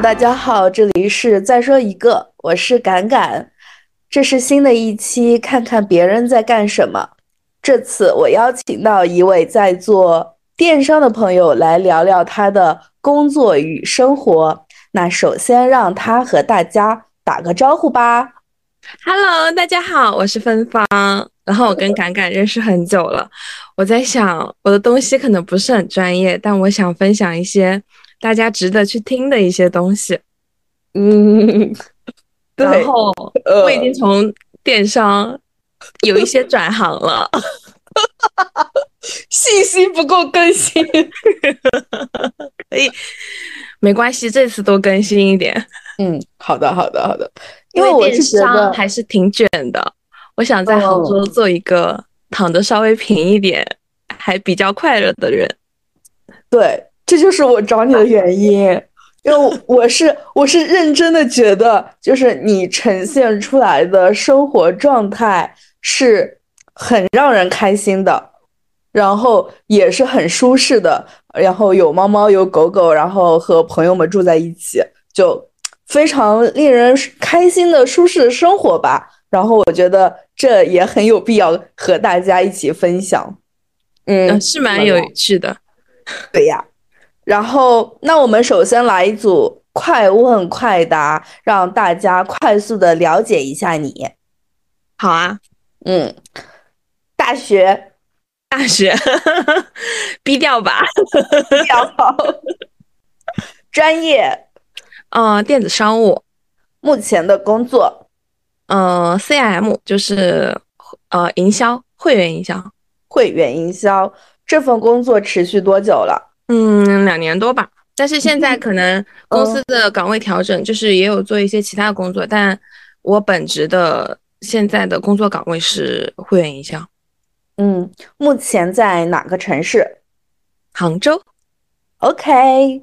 大家好，这里是再说一个，我是敢敢，这是新的一期，看看别人在干什么。这次我邀请到一位在做电商的朋友来聊聊他的工作与生活。那首先让他和大家打个招呼吧。Hello，大家好，我是芬芳。然后我跟敢敢认识很久了，我在想我的东西可能不是很专业，但我想分享一些大家值得去听的一些东西。嗯，然后我已经从电商有一些转行了，信息不够更新，可以，没关系，这次多更新一点。嗯，好的，好的，好的。因为电商还是挺卷的，我想在杭州做一个躺着稍微平一点，还比较快乐的人。对，这就是我找你的原因，因为我是我是认真的觉得，就是你呈现出来的生活状态是很让人开心的，然后也是很舒适的，然后有猫猫有狗狗，然后和朋友们住在一起，就。非常令人开心的舒适的生活吧，然后我觉得这也很有必要和大家一起分享。嗯，是蛮有趣的。对呀，然后那我们首先来一组快问快答，让大家快速的了解一下你。好啊，嗯，大学，大学，低调吧，低调。专业。呃，电子商务，目前的工作，呃，CM 就是呃营销，会员营销，会员营销。这份工作持续多久了？嗯，两年多吧。但是现在可能公司的岗位调整，就是也有做一些其他的工作，但我本职的现在的工作岗位是会员营销。嗯，目前在哪个城市？杭州。OK。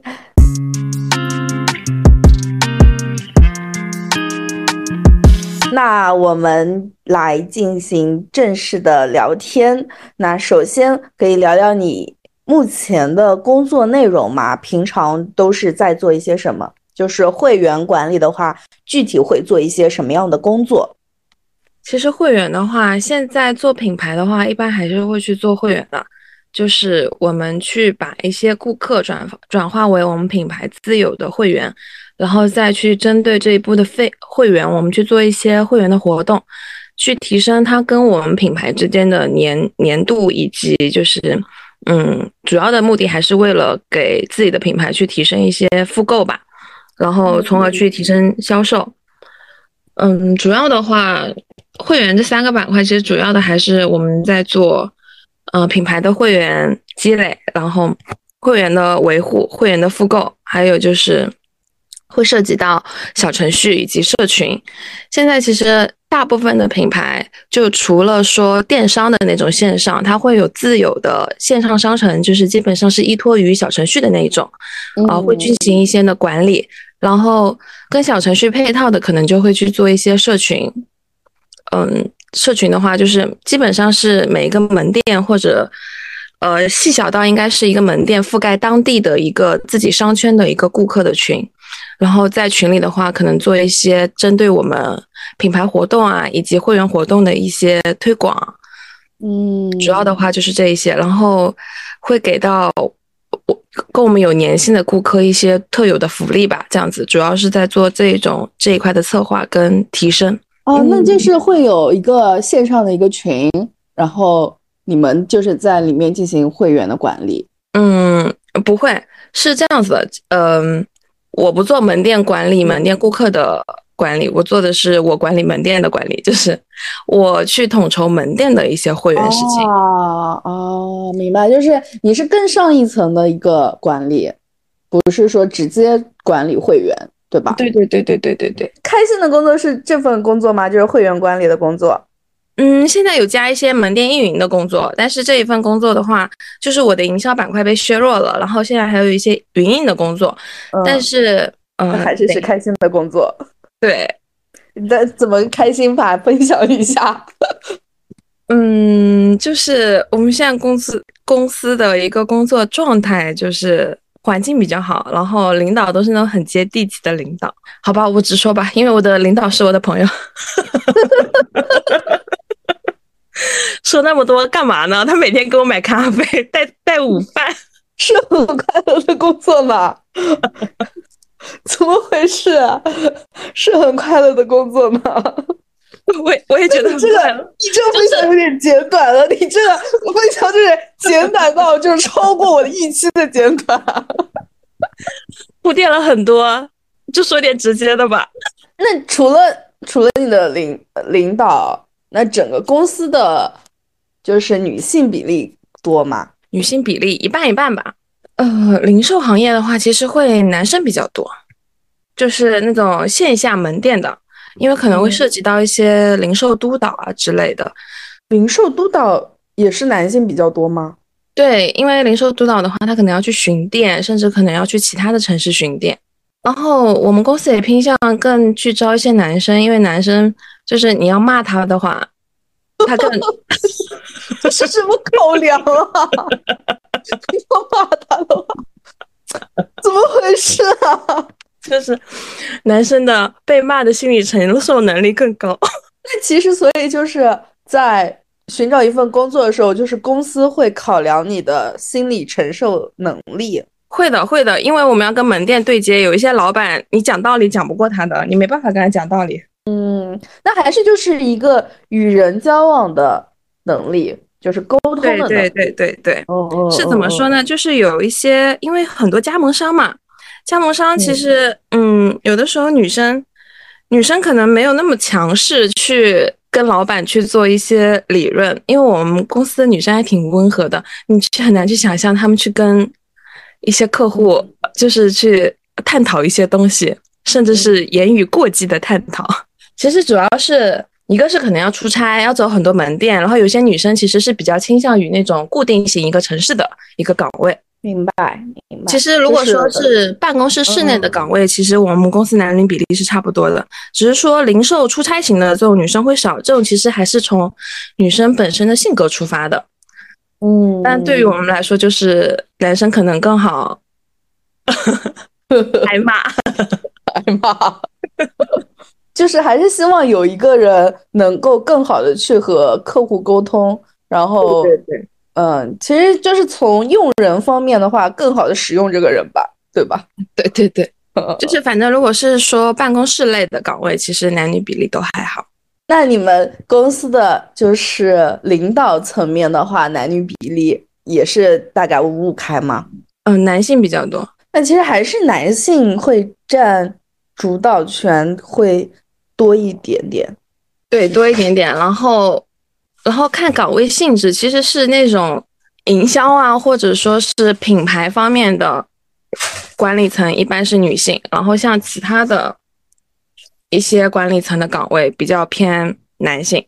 那我们来进行正式的聊天。那首先可以聊聊你目前的工作内容嘛？平常都是在做一些什么？就是会员管理的话，具体会做一些什么样的工作？其实会员的话，现在做品牌的话，一般还是会去做会员的，就是我们去把一些顾客转转化为我们品牌自有的会员。然后再去针对这一步的费会员，我们去做一些会员的活动，去提升它跟我们品牌之间的粘粘度，以及就是，嗯，主要的目的还是为了给自己的品牌去提升一些复购吧，然后从而去提升销售。嗯，主要的话，会员这三个板块其实主要的还是我们在做，呃，品牌的会员积累，然后会员的维护、会员的复购，还有就是。会涉及到小程序以及社群。现在其实大部分的品牌，就除了说电商的那种线上，它会有自有的线上商城，就是基本上是依托于小程序的那一种，啊，会进行一些的管理。然后跟小程序配套的，可能就会去做一些社群。嗯，社群的话，就是基本上是每一个门店或者，呃，细小到应该是一个门店覆盖当地的一个自己商圈的一个顾客的群。然后在群里的话，可能做一些针对我们品牌活动啊，以及会员活动的一些推广。嗯，主要的话就是这一些，然后会给到我跟我们有粘性的顾客一些特有的福利吧。这样子，主要是在做这种这一块的策划跟提升。哦，那就是会有一个线上的一个群，然后你们就是在里面进行会员的管理。嗯，不会是这样子的，嗯。我不做门店管理，门店顾客的管理，我做的是我管理门店的管理，就是我去统筹门店的一些会员事情。哦哦，明白，就是你是更上一层的一个管理，不是说直接管理会员，对吧？对对对对对对对。开心的工作是这份工作吗？就是会员管理的工作。嗯，现在有加一些门店运营的工作，但是这一份工作的话，就是我的营销板块被削弱了，然后现在还有一些云印的工作，但是嗯，还是是开心的工作。对，那怎么开心法分享一下？嗯，就是我们现在公司公司的一个工作状态，就是环境比较好，然后领导都是那种很接地气的领导。好吧，我直说吧，因为我的领导是我的朋友。说那么多干嘛呢？他每天给我买咖啡，带带午饭，是很快乐的工作吗？怎么回事啊？是很快乐的工作吗？我我也觉得这个你这个分享有点简短了，你这个分享就是简短到就是超过我的预期的简短，铺垫了很多，就说点直接的吧。那除了除了你的领领导，那整个公司的就是女性比例多吗？女性比例一半一半吧。呃，零售行业的话，其实会男生比较多，就是那种线下门店的。因为可能会涉及到一些零售督导啊之类的，零售督导也是男性比较多吗？对，因为零售督导的话，他可能要去巡店，甚至可能要去其他的城市巡店。然后我们公司也偏向更去招一些男生，因为男生就是你要骂他的话，他更 这是什么狗粮啊？要骂他的话，怎么回事啊？就是男生的被骂的心理承受能力更高。那其实，所以就是在寻找一份工作的时候，就是公司会考量你的心理承受能力。会的，会的，因为我们要跟门店对接，有一些老板你讲道理讲不过他的，你没办法跟他讲道理。嗯，那还是就是一个与人交往的能力，就是沟通的。对对对对对。哦哦。是怎么说呢？就是有一些，因为很多加盟商嘛。加盟商其实，嗯，有的时候女生，女生可能没有那么强势去跟老板去做一些理论，因为我们公司的女生还挺温和的，你去很难去想象她们去跟一些客户就是去探讨一些东西，甚至是言语过激的探讨。其实主要是一个是可能要出差，要走很多门店，然后有些女生其实是比较倾向于那种固定型一个城市的一个岗位。明白，明白。其实如果说是办公室室内的岗位，其实我们公司男女比例是差不多的，只是说零售出差型的这种女生会少。这种其实还是从女生本身的性格出发的。嗯，但对于我们来说，就是男生可能更好 挨骂，挨骂，就是还是希望有一个人能够更好的去和客户沟通，然后对对。嗯，其实就是从用人方面的话，更好的使用这个人吧，对吧？对对对，就是反正如果是说办公室类的岗位，其实男女比例都还好。那你们公司的就是领导层面的话，男女比例也是大概五五开吗？嗯，男性比较多。那其实还是男性会占主导权会多一点点，对，多一点点。然后。然后看岗位性质，其实是那种营销啊，或者说是品牌方面的管理层，一般是女性。然后像其他的一些管理层的岗位比较偏男性。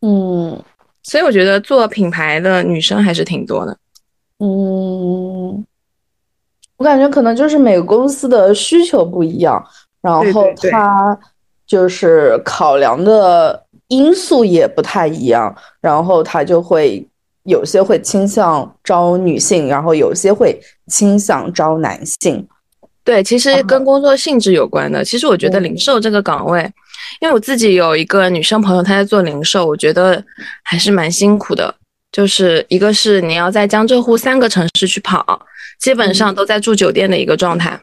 嗯，所以我觉得做品牌的女生还是挺多的。嗯，我感觉可能就是每个公司的需求不一样，然后它就是考量的。因素也不太一样，然后他就会有些会倾向招女性，然后有些会倾向招男性。对，其实跟工作性质有关的。其实我觉得零售这个岗位，因为我自己有一个女生朋友，她在做零售，我觉得还是蛮辛苦的。就是一个是你要在江浙沪三个城市去跑，基本上都在住酒店的一个状态。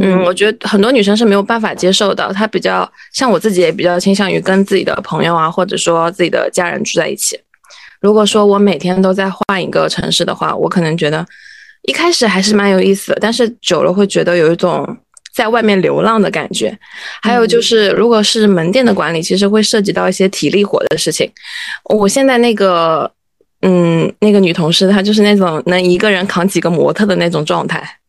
嗯，我觉得很多女生是没有办法接受的。她比较像我自己，也比较倾向于跟自己的朋友啊，或者说自己的家人住在一起。如果说我每天都在换一个城市的话，我可能觉得一开始还是蛮有意思的，但是久了会觉得有一种在外面流浪的感觉。还有就是，如果是门店的管理，其实会涉及到一些体力活的事情。我现在那个，嗯，那个女同事，她就是那种能一个人扛几个模特的那种状态。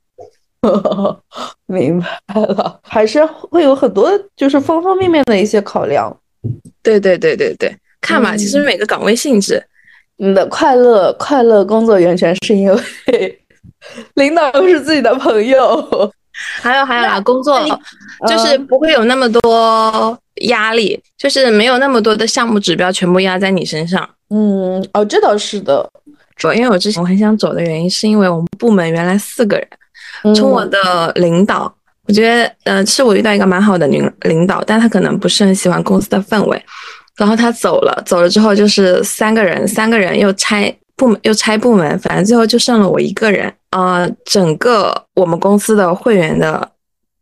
明白了，还是会有很多就是方方面面的一些考量。对对对对对，看吧，其实每个岗位性质，你的快乐快乐工作源泉是因为 领导是自己的朋友，还有还有啊，工作就是不会有那么多压力，就是没有那么多的项目指标全部压在你身上。嗯，哦，这倒是的。主要因为我之前我很想走的原因，是因为我们部门原来四个人。从我的领导，我觉得，呃，是我遇到一个蛮好的领领导，但他可能不是很喜欢公司的氛围，然后他走了，走了之后就是三个人，三个人又拆部门，又拆部门，反正最后就剩了我一个人。呃，整个我们公司的会员的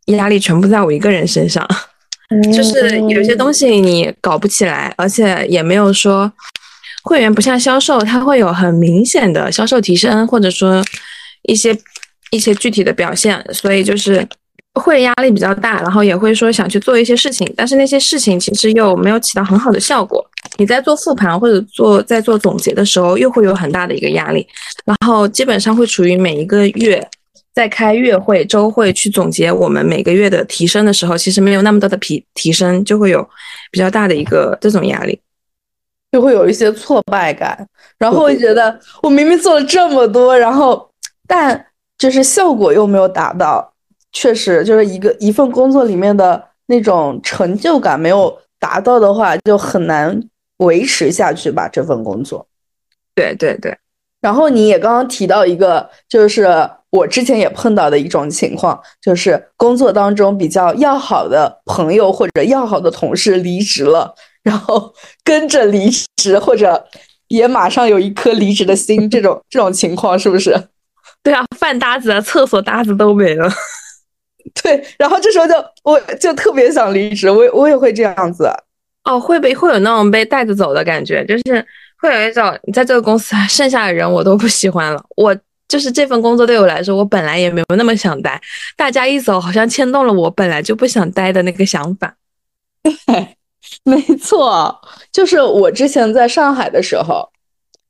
压力全部在我一个人身上，就是有些东西你搞不起来，而且也没有说会员不像销售，它会有很明显的销售提升，或者说一些。一些具体的表现，所以就是会压力比较大，然后也会说想去做一些事情，但是那些事情其实又没有起到很好的效果。你在做复盘或者做在做总结的时候，又会有很大的一个压力，然后基本上会处于每一个月在开月会、周会去总结我们每个月的提升的时候，其实没有那么多的提提升，就会有比较大的一个这种压力，就会有一些挫败感，然后会觉得我明明做了这么多，然后但。就是效果又没有达到，确实就是一个一份工作里面的那种成就感没有达到的话，就很难维持下去吧。这份工作，对对对。然后你也刚刚提到一个，就是我之前也碰到的一种情况，就是工作当中比较要好的朋友或者要好的同事离职了，然后跟着离职，或者也马上有一颗离职的心，这种这种情况是不是？对啊，饭搭子、啊、厕所搭子都没了。对，然后这时候就我就特别想离职，我我也会这样子。哦，会被会有那种被带着走的感觉，就是会有一种你在这个公司剩下的人我都不喜欢了。我就是这份工作对我来说，我本来也没有那么想待，大家一走好像牵动了我本来就不想待的那个想法。对，没错，就是我之前在上海的时候，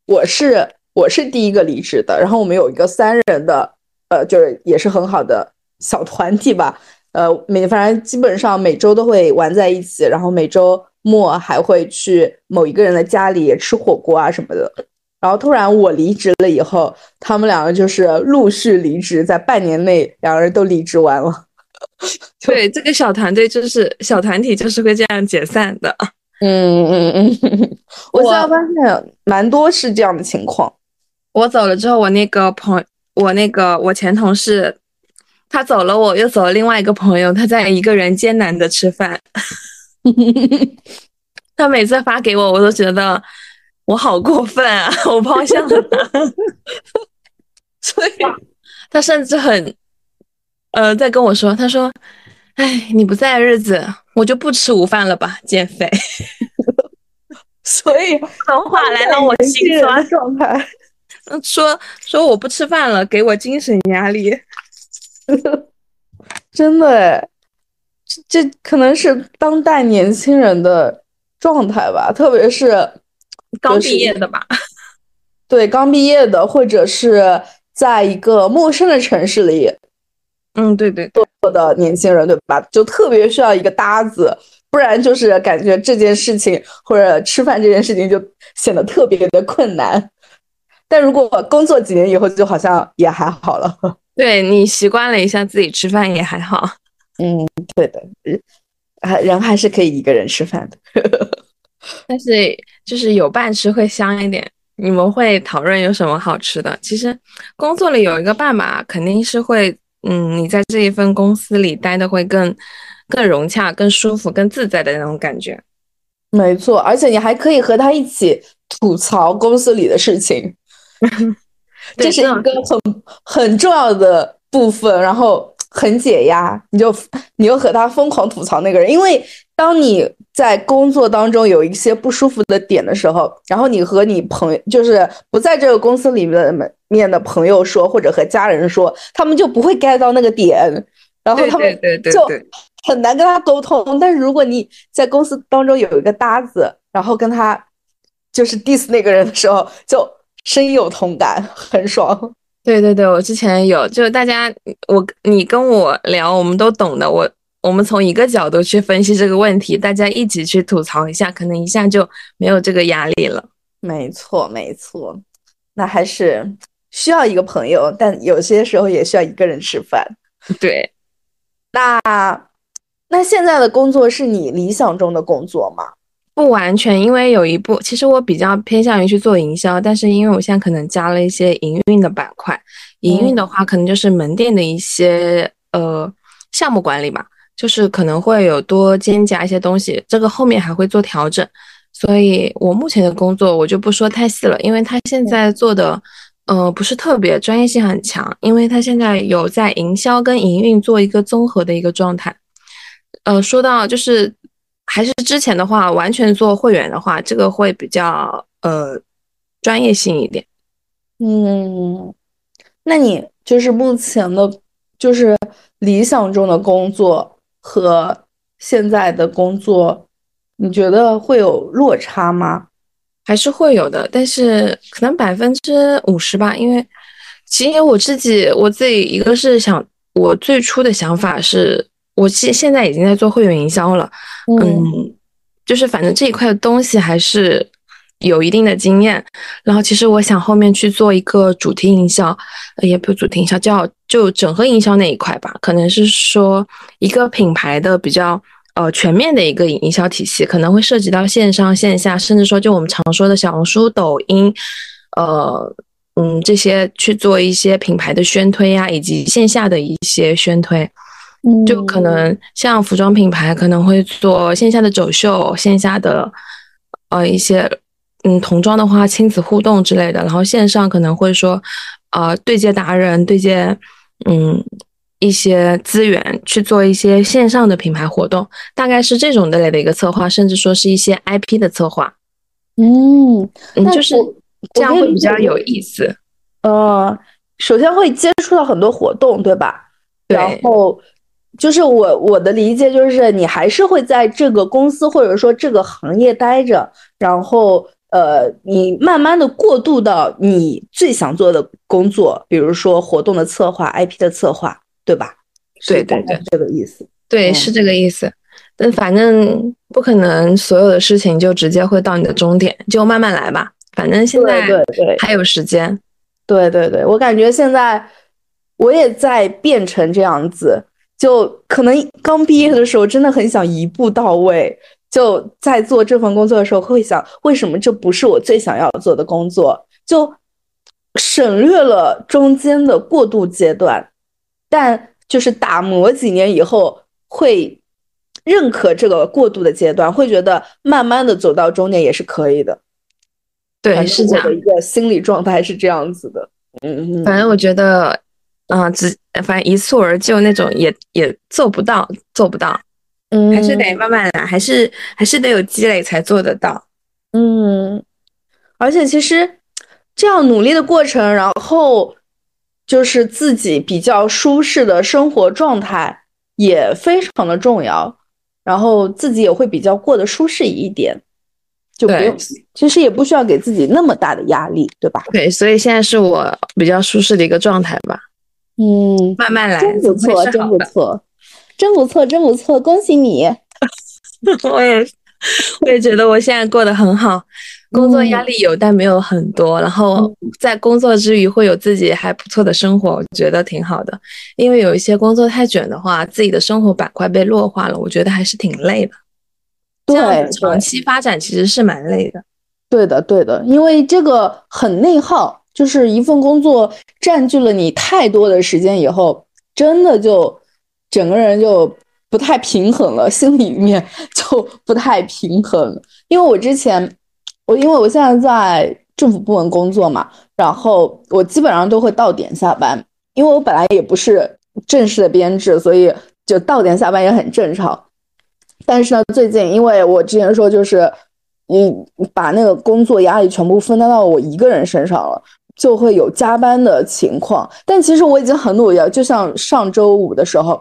我是。我是第一个离职的，然后我们有一个三人的，呃，就是也是很好的小团体吧，呃，每反正基本上每周都会玩在一起，然后每周末还会去某一个人的家里吃火锅啊什么的。然后突然我离职了以后，他们两个就是陆续离职，在半年内两个人都离职完了。对，这个小团队就是小团体，就是会这样解散的。嗯嗯嗯，我现在发现蛮多是这样的情况。我走了之后，我那个朋，我那个我前同事，他走了，我又走了另外一个朋友，他在一个人艰难的吃饭。他每次发给我，我都觉得我好过分啊！我抛下了他，所以他甚至很，呃，在跟我说，他说：“哎，你不在日子，我就不吃午饭了吧，减肥。”所以，从话来到我心酸状态。说说我不吃饭了，给我精神压力，真的，这这可能是当代年轻人的状态吧，特别是刚毕业的吧，对，刚毕业的，或者是在一个陌生的城市里，嗯，对对，做的年轻人，对吧？就特别需要一个搭子，不然就是感觉这件事情或者吃饭这件事情就显得特别的困难。但如果工作几年以后，就好像也还好了。对你习惯了一下自己吃饭也还好。嗯，对的，还人还是可以一个人吃饭的。但是就是有伴吃会香一点。你们会讨论有什么好吃的？其实工作里有一个伴吧，肯定是会，嗯，你在这一份公司里待的会更更融洽、更舒服、更自在的那种感觉。没错，而且你还可以和他一起吐槽公司里的事情。这是一个很很重要的部分，然后很解压。你就 你又和他疯狂吐槽那个人，因为当你在工作当中有一些不舒服的点的时候，然后你和你朋友就是不在这个公司里面面的朋友说，或者和家人说，他们就不会 get 到那个点，然后他们就很难跟他沟通。但是如果你在公司当中有一个搭子，然后跟他就是 diss 那个人的时候，就深有同感，很爽。对对对，我之前有，就是大家，我你跟我聊，我们都懂的。我我们从一个角度去分析这个问题，大家一起去吐槽一下，可能一下就没有这个压力了。没错没错，那还是需要一个朋友，但有些时候也需要一个人吃饭。对，那那现在的工作是你理想中的工作吗？不完全，因为有一部，其实我比较偏向于去做营销，但是因为我现在可能加了一些营运的板块，营运的话可能就是门店的一些呃项目管理吧，就是可能会有多兼加一些东西，这个后面还会做调整。所以我目前的工作我就不说太细了，因为他现在做的呃不是特别专业性很强，因为他现在有在营销跟营运做一个综合的一个状态。呃，说到就是。还是之前的话，完全做会员的话，这个会比较呃专业性一点。嗯，那你就是目前的，就是理想中的工作和现在的工作，你觉得会有落差吗？还是会有的，但是可能百分之五十吧。因为其实我自己，我自己一个是想，我最初的想法是。我现现在已经在做会员营销了，嗯，就是反正这一块的东西还是有一定的经验。然后其实我想后面去做一个主题营销，也不主题营销，叫就整合营销那一块吧。可能是说一个品牌的比较呃全面的一个营销体系，可能会涉及到线上线下，甚至说就我们常说的小红书、抖音，呃嗯这些去做一些品牌的宣推呀，以及线下的一些宣推。就可能像服装品牌可能会做线下的走秀，线下的呃一些嗯童装的话亲子互动之类的，然后线上可能会说呃对接达人，对接嗯一些资源去做一些线上的品牌活动，大概是这种的类的一个策划，甚至说是一些 IP 的策划。嗯，就是这样会比较有意思。呃，首先会接触到很多活动，对吧？然后。就是我我的理解就是，你还是会在这个公司或者说这个行业待着，然后呃，你慢慢的过渡到你最想做的工作，比如说活动的策划、IP 的策划，对吧？对对对，这个意思。对，是这个意思。但反正不可能所有的事情就直接会到你的终点，就慢慢来吧。反正现在对对还有时间。对对对，我感觉现在我也在变成这样子。就可能刚毕业的时候，真的很想一步到位。就在做这份工作的时候，会想为什么这不是我最想要做的工作？就省略了中间的过渡阶段，但就是打磨几年以后，会认可这个过渡的阶段，会觉得慢慢的走到终点也是可以的。对，是这样的一个心理状态是这样子的。嗯，反正我觉得。啊，只反正一蹴而就那种也也做不到，做不到，嗯，还是得慢慢来，还是还是得有积累才做得到，嗯，而且其实这样努力的过程，然后就是自己比较舒适的生活状态也非常的重要，然后自己也会比较过得舒适一点，就不用，其实也不需要给自己那么大的压力，对吧？对，所以现在是我比较舒适的一个状态吧。嗯，慢慢来，真不错，真不错，真不错，真不错，恭喜你！我也，我也觉得我现在过得很好，工作压力有，但没有很多。然后在工作之余会有自己还不错的生活，我觉得挺好的。因为有一些工作太卷的话，自己的生活板块被弱化了，我觉得还是挺累的。对，长期发展其实是蛮累的。对的，对的，因为这个很内耗。就是一份工作占据了你太多的时间以后，真的就整个人就不太平衡了，心里面 就不太平衡。因为我之前，我因为我现在在政府部门工作嘛，然后我基本上都会到点下班，因为我本来也不是正式的编制，所以就到点下班也很正常。但是呢，最近因为我之前说就是，你把那个工作压力全部分担到我一个人身上了。就会有加班的情况，但其实我已经很努力了。就像上周五的时候，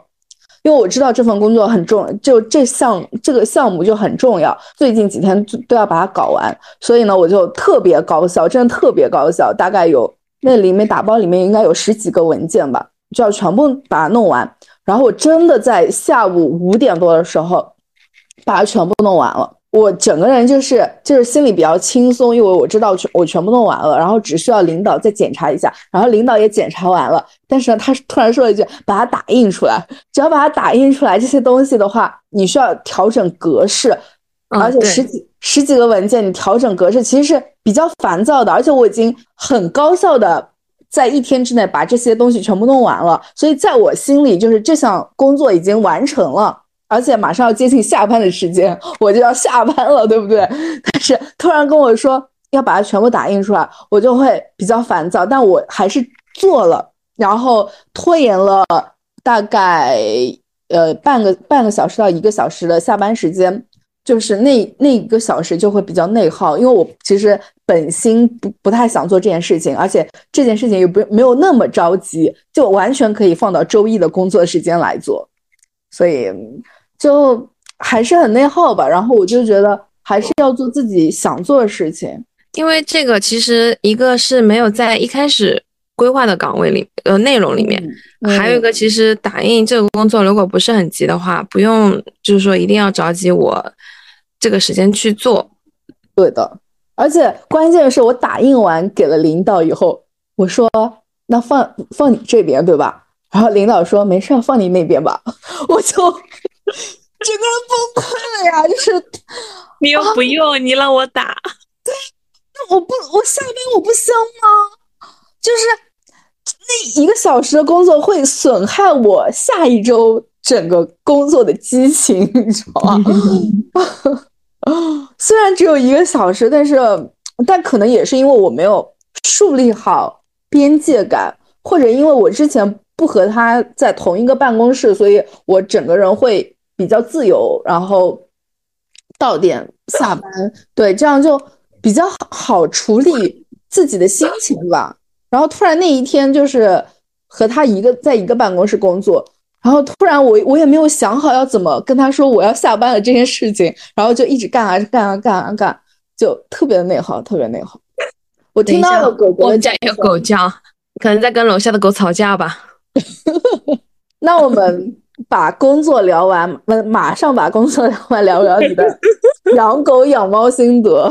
因为我知道这份工作很重，就这项这个项目就很重要，最近几天都要把它搞完，所以呢，我就特别高效，真的特别高效，大概有那里面打包里面应该有十几个文件吧，就要全部把它弄完。然后我真的在下午五点多的时候把它全部弄完了。我整个人就是就是心里比较轻松，因为我知道全我全部弄完了，然后只需要领导再检查一下，然后领导也检查完了。但是呢，他突然说了一句：“把它打印出来。”只要把它打印出来，这些东西的话，你需要调整格式，而且十几十几个文件，你调整格式其实是比较烦躁的，而且我已经很高效的在一天之内把这些东西全部弄完了，所以在我心里就是这项工作已经完成了，而且马上要接近下班的时间，我就要下班了，对不对？但是突然跟我说要把它全部打印出来，我就会比较烦躁，但我还是做了，然后拖延了大概呃半个半个小时到一个小时的下班时间。就是那那一个小时就会比较内耗，因为我其实本心不不太想做这件事情，而且这件事情也不没有那么着急，就完全可以放到周一的工作时间来做，所以就还是很内耗吧。然后我就觉得还是要做自己想做的事情，因为这个其实一个是没有在一开始规划的岗位里呃内容里面，还有一个其实打印这个工作如果不是很急的话，不用就是说一定要着急我。这个时间去做，对的，而且关键是我打印完给了领导以后，我说那放放你这边对吧？然后领导说没事，放你那边吧。我就 整个人崩溃了呀！就是你又不用，你让我打，对，那我不我下班我不香吗？就是那一个小时的工作会损害我下一周整个工作的激情，你知道吗？虽然只有一个小时，但是但可能也是因为我没有树立好边界感，或者因为我之前不和他在同一个办公室，所以我整个人会比较自由，然后到点下班，对，这样就比较好处理自己的心情吧。然后突然那一天就是和他一个在一个办公室工作。然后突然，我我也没有想好要怎么跟他说我要下班了这件事情，然后就一直干啊干啊干啊干，就特别的内耗，特别内耗。我听到了狗狗家有狗叫，可能在跟楼下的狗吵架吧。那我们把工作聊完，马马上把工作聊完，聊聊你的 养狗养猫心得。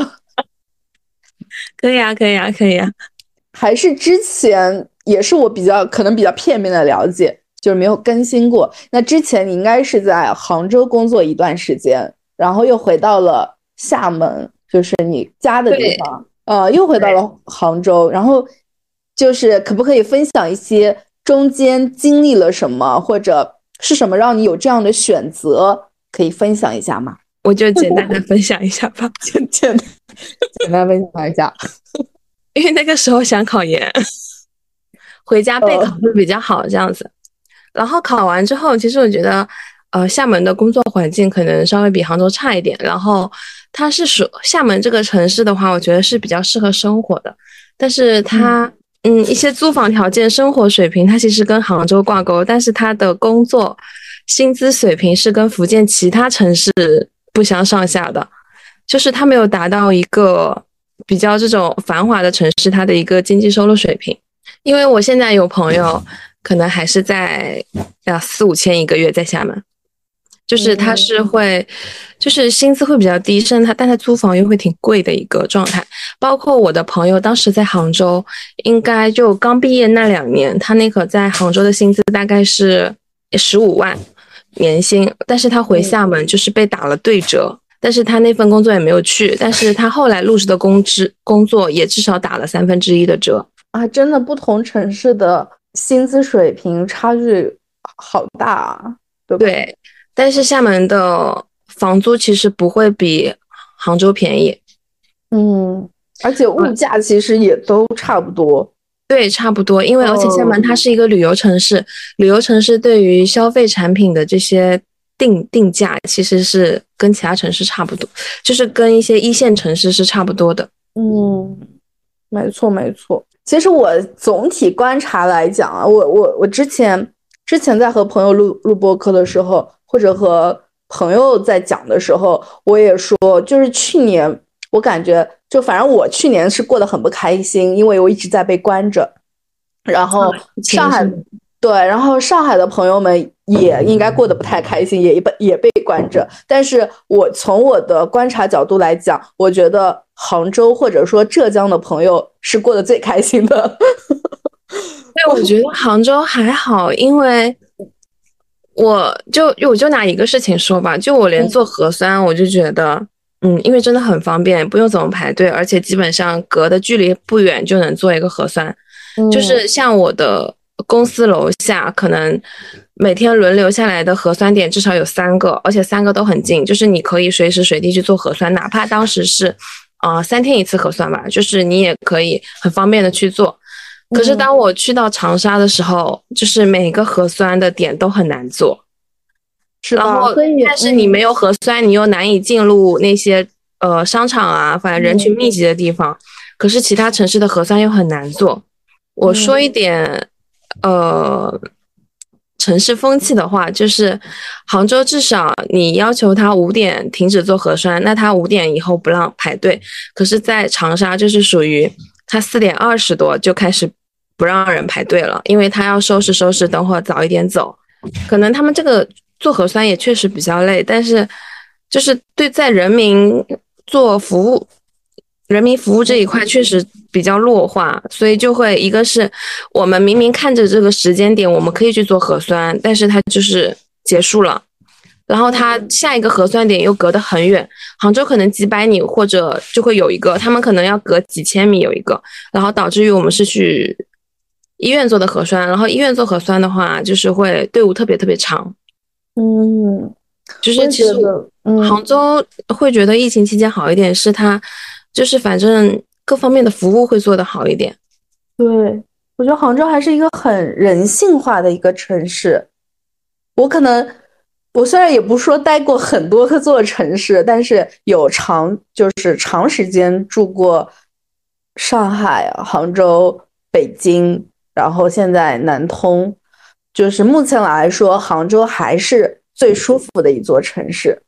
可以啊，可以啊，可以啊。还是之前也是我比较可能比较片面的了解。就是没有更新过。那之前你应该是在杭州工作一段时间，然后又回到了厦门，就是你家的地方。呃，又回到了杭州，然后就是可不可以分享一些中间经历了什么，或者是什么让你有这样的选择？可以分享一下吗？我就简单的分享一下吧，简 简简单分享一下。因为那个时候想考研，回家备考会比较好，这样子。然后考完之后，其实我觉得，呃，厦门的工作环境可能稍微比杭州差一点。然后它是属厦门这个城市的话，我觉得是比较适合生活的。但是它，嗯，一些租房条件、生活水平，它其实跟杭州挂钩。但是它的工作薪资水平是跟福建其他城市不相上下的，就是它没有达到一个比较这种繁华的城市它的一个经济收入水平。因为我现在有朋友。可能还是在要四五千一个月在厦门，就是他是会，就是薪资会比较低，甚至他但他租房又会挺贵的一个状态。包括我的朋友当时在杭州，应该就刚毕业那两年，他那个在杭州的薪资大概是十五万年薪，但是他回厦门就是被打了对折，但是他那份工作也没有去，但是他后来入职的工资工作也至少打了三分之一的折啊！真的不同城市的。薪资水平差距好大啊，对对，但是厦门的房租其实不会比杭州便宜，嗯，而且物价其实也都差不多，对，差不多，因为而且厦门它是一个旅游城市，旅游城市对于消费产品的这些定定价其实是跟其他城市差不多，就是跟一些一线城市是差不多的，嗯，没错没错。其实我总体观察来讲啊，我我我之前之前在和朋友录录播课的时候，或者和朋友在讲的时候，我也说，就是去年我感觉，就反正我去年是过得很不开心，因为我一直在被关着，然后上海。对，然后上海的朋友们也应该过得不太开心，也被也被关着。但是我从我的观察角度来讲，我觉得杭州或者说浙江的朋友是过得最开心的。对，我觉得杭州还好，因为我就我就拿一个事情说吧，就我连做核酸，我就觉得嗯，因为真的很方便，不用怎么排队，而且基本上隔的距离不远就能做一个核酸。就是像我的公司楼下，可能每天轮流下来的核酸点至少有三个，而且三个都很近，就是你可以随时随地去做核酸，哪怕当时是啊三天一次核酸吧，就是你也可以很方便的去做。可是当我去到长沙的时候，就是每个核酸的点都很难做。然后，但是你没有核酸，你又难以进入那些呃商场啊，反正人群密集的地方。可是其他城市的核酸又很难做。我说一点呃城市风气的话，就是杭州至少你要求他五点停止做核酸，那他五点以后不让排队。可是，在长沙就是属于他四点二十多就开始不让人排队了，因为他要收拾收拾，等会儿早一点走。可能他们这个。做核酸也确实比较累，但是就是对在人民做服务、人民服务这一块确实比较弱化，所以就会一个是我们明明看着这个时间点我们可以去做核酸，但是它就是结束了，然后它下一个核酸点又隔得很远，杭州可能几百米或者就会有一个，他们可能要隔几千米有一个，然后导致于我们是去医院做的核酸，然后医院做核酸的话就是会队伍特别特别长。嗯，就是其实杭州会觉得疫情期间好一点，是它就是反正各方面的服务会做得好一点。对，我觉得杭州还是一个很人性化的一个城市。我可能我虽然也不说待过很多个座城市，但是有长就是长时间住过上海、杭州、北京，然后现在南通。就是目前来说，杭州还是最舒服的一座城市，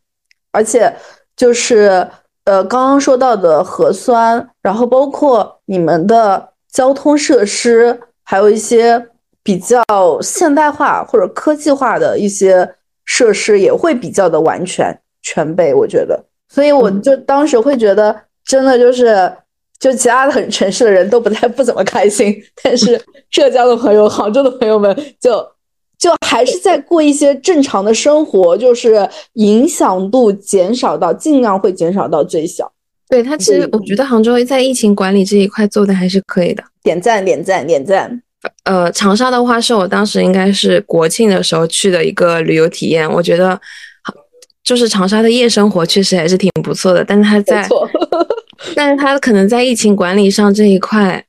而且就是呃，刚刚说到的核酸，然后包括你们的交通设施，还有一些比较现代化或者科技化的一些设施，也会比较的完全全备。我觉得，所以我就当时会觉得，真的就是，就其他的城市的人都不太不怎么开心，但是浙江的朋友、杭州的朋友们就。就还是在过一些正常的生活，就是影响度减少到尽量会减少到最小。对他，其实我觉得杭州在疫情管理这一块做的还是可以的，点赞点赞点赞。呃，长沙的话是我当时应该是国庆的时候去的一个旅游体验，我觉得就是长沙的夜生活确实还是挺不错的，但是他在，但是他可能在疫情管理上这一块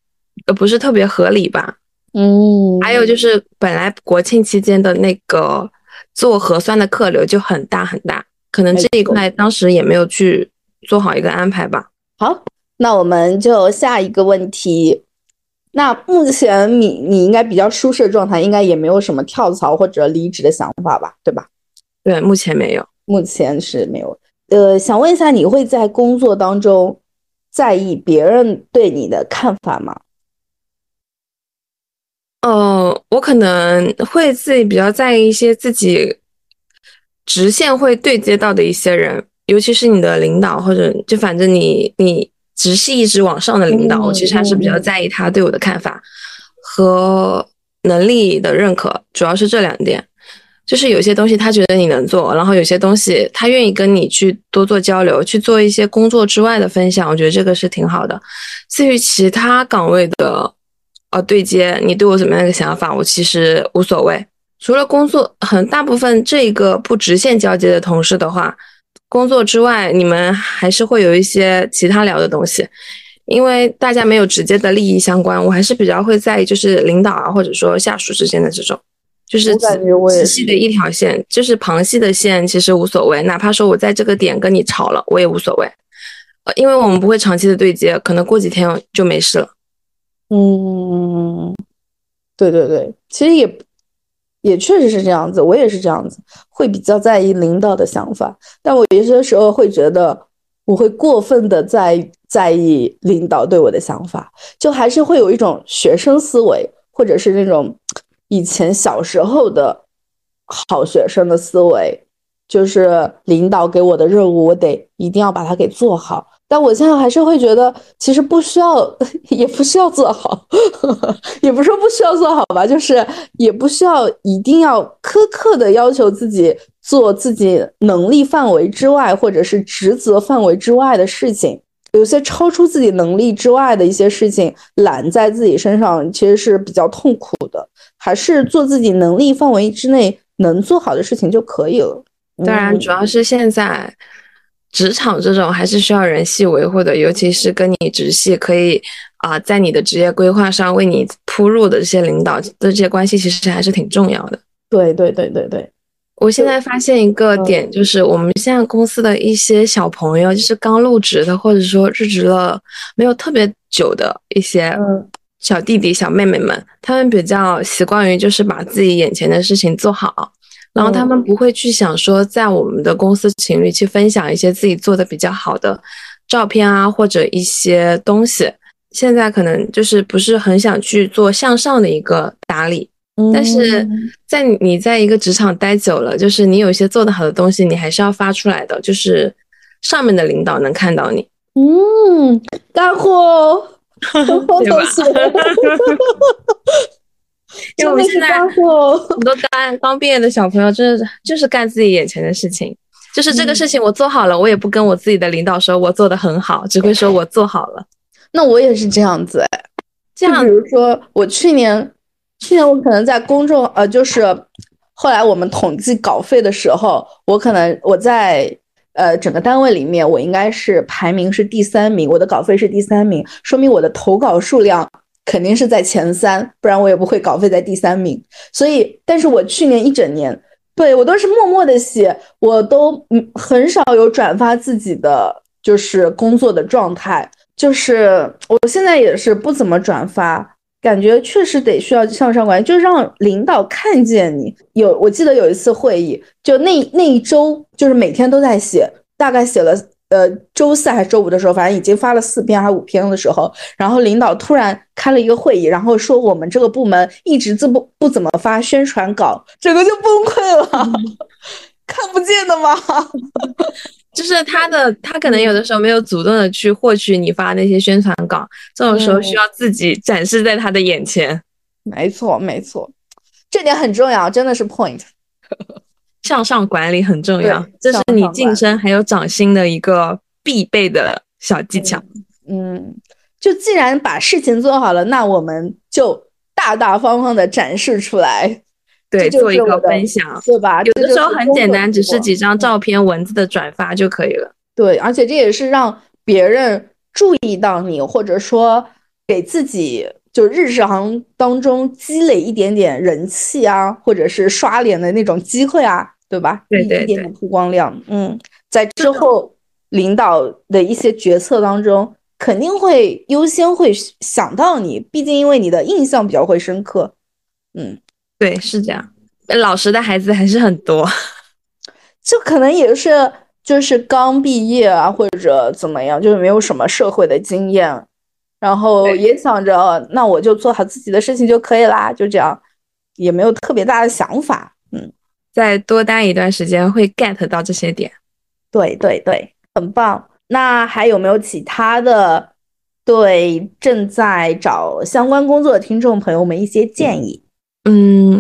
呃不是特别合理吧。嗯，还有就是本来国庆期间的那个做核酸的客流就很大很大，可能这一块当时也没有去做好一个安排吧。好，那我们就下一个问题。那目前你你应该比较舒适的状态，应该也没有什么跳槽或者离职的想法吧？对吧？对，目前没有，目前是没有。呃，想问一下，你会在工作当中在意别人对你的看法吗？呃，我可能会自己比较在意一些自己直线会对接到的一些人，尤其是你的领导或者就反正你你直系一直往上的领导，我其实还是比较在意他对我的看法和能力的认可，主要是这两点。就是有些东西他觉得你能做，然后有些东西他愿意跟你去多做交流，去做一些工作之外的分享，我觉得这个是挺好的。至于其他岗位的。呃，对接，你对我怎么样一个想法？我其实无所谓。除了工作，很大部分这个不直线交接的同事的话，工作之外，你们还是会有一些其他聊的东西，因为大家没有直接的利益相关。我还是比较会在意，就是领导啊，或者说下属之间的这种，就是仔细的一条线，就是旁系的线，其实无所谓。哪怕说我在这个点跟你吵了，我也无所谓，呃，因为我们不会长期的对接，可能过几天就没事了。嗯，对对对，其实也也确实是这样子，我也是这样子，会比较在意领导的想法，但我有些时候会觉得我会过分的在在意领导对我的想法，就还是会有一种学生思维，或者是那种以前小时候的好学生的思维，就是领导给我的任务，我得一定要把它给做好。但我现在还是会觉得，其实不需要，也不需要做好，也不是说不需要做好吧，就是也不需要一定要苛刻的要求自己做自己能力范围之外，或者是职责范围之外的事情，有些超出自己能力之外的一些事情揽在自己身上，其实是比较痛苦的。还是做自己能力范围之内能做好的事情就可以了。当然，主要是现在职场这种还是需要人系维护的，尤其是跟你直系可以啊，在你的职业规划上为你铺路的这些领导的这些关系，其实还是挺重要的。对对对对对，我现在发现一个点，就是我们现在公司的一些小朋友，就是刚入职的，或者说入职了没有特别久的一些小弟弟、小妹妹们，他们比较习惯于就是把自己眼前的事情做好，然后他们不会去想说，在我们的公司群里去分享一些自己做的比较好的照片啊，或者一些东西。现在可能就是不是很想去做向上的一个打理。但是在你在一个职场待久了，就是你有一些做得好的东西，你还是要发出来的，就是上面的领导能看到你。嗯，干货，对吧？因为我们现在很多刚刚毕业的小朋友，就是就是干自己眼前的事情，就是这个事情我做好了，我也不跟我自己的领导说我做的很好，只会说我做好了。那我也是这样子哎，这样，比如说我去年。去年我可能在公众呃，就是后来我们统计稿费的时候，我可能我在呃整个单位里面，我应该是排名是第三名，我的稿费是第三名，说明我的投稿数量肯定是在前三，不然我也不会稿费在第三名。所以，但是我去年一整年，对我都是默默的写，我都很少有转发自己的就是工作的状态，就是我现在也是不怎么转发。感觉确实得需要向上管，就让领导看见你有。我记得有一次会议，就那那一周，就是每天都在写，大概写了呃周四还是周五的时候，反正已经发了四篇还是五篇的时候，然后领导突然开了一个会议，然后说我们这个部门一直这不不怎么发宣传稿，整个就崩溃了，看不见的吗？就是他的，他可能有的时候没有主动的去获取你发那些宣传稿，这种时候需要自己展示在他的眼前。没错，没错，这点很重要，真的是 point。向上管理很重要，这是你晋升还有涨薪的一个必备的小技巧。嗯，就既然把事情做好了，那我们就大大方方的展示出来。对，做一个分享，对吧？有的时候很简单，只是几张照片、文字的转发就可以了。对，而且这也是让别人注意到你，或者说给自己就日常当中积累一点点人气啊，或者是刷脸的那种机会啊，对吧？对对对，一点点曝光量，嗯，在之后领导的一些决策当中，肯定会优先会想到你，毕竟因为你的印象比较会深刻，嗯。对，是这样。老实的孩子还是很多，就可能也是就是刚毕业啊，或者怎么样，就是没有什么社会的经验，然后也想着那我就做好自己的事情就可以啦，就这样，也没有特别大的想法。嗯，再多待一段时间会 get 到这些点。对对对，很棒。那还有没有其他的对正在找相关工作的听众朋友们一些建议？嗯，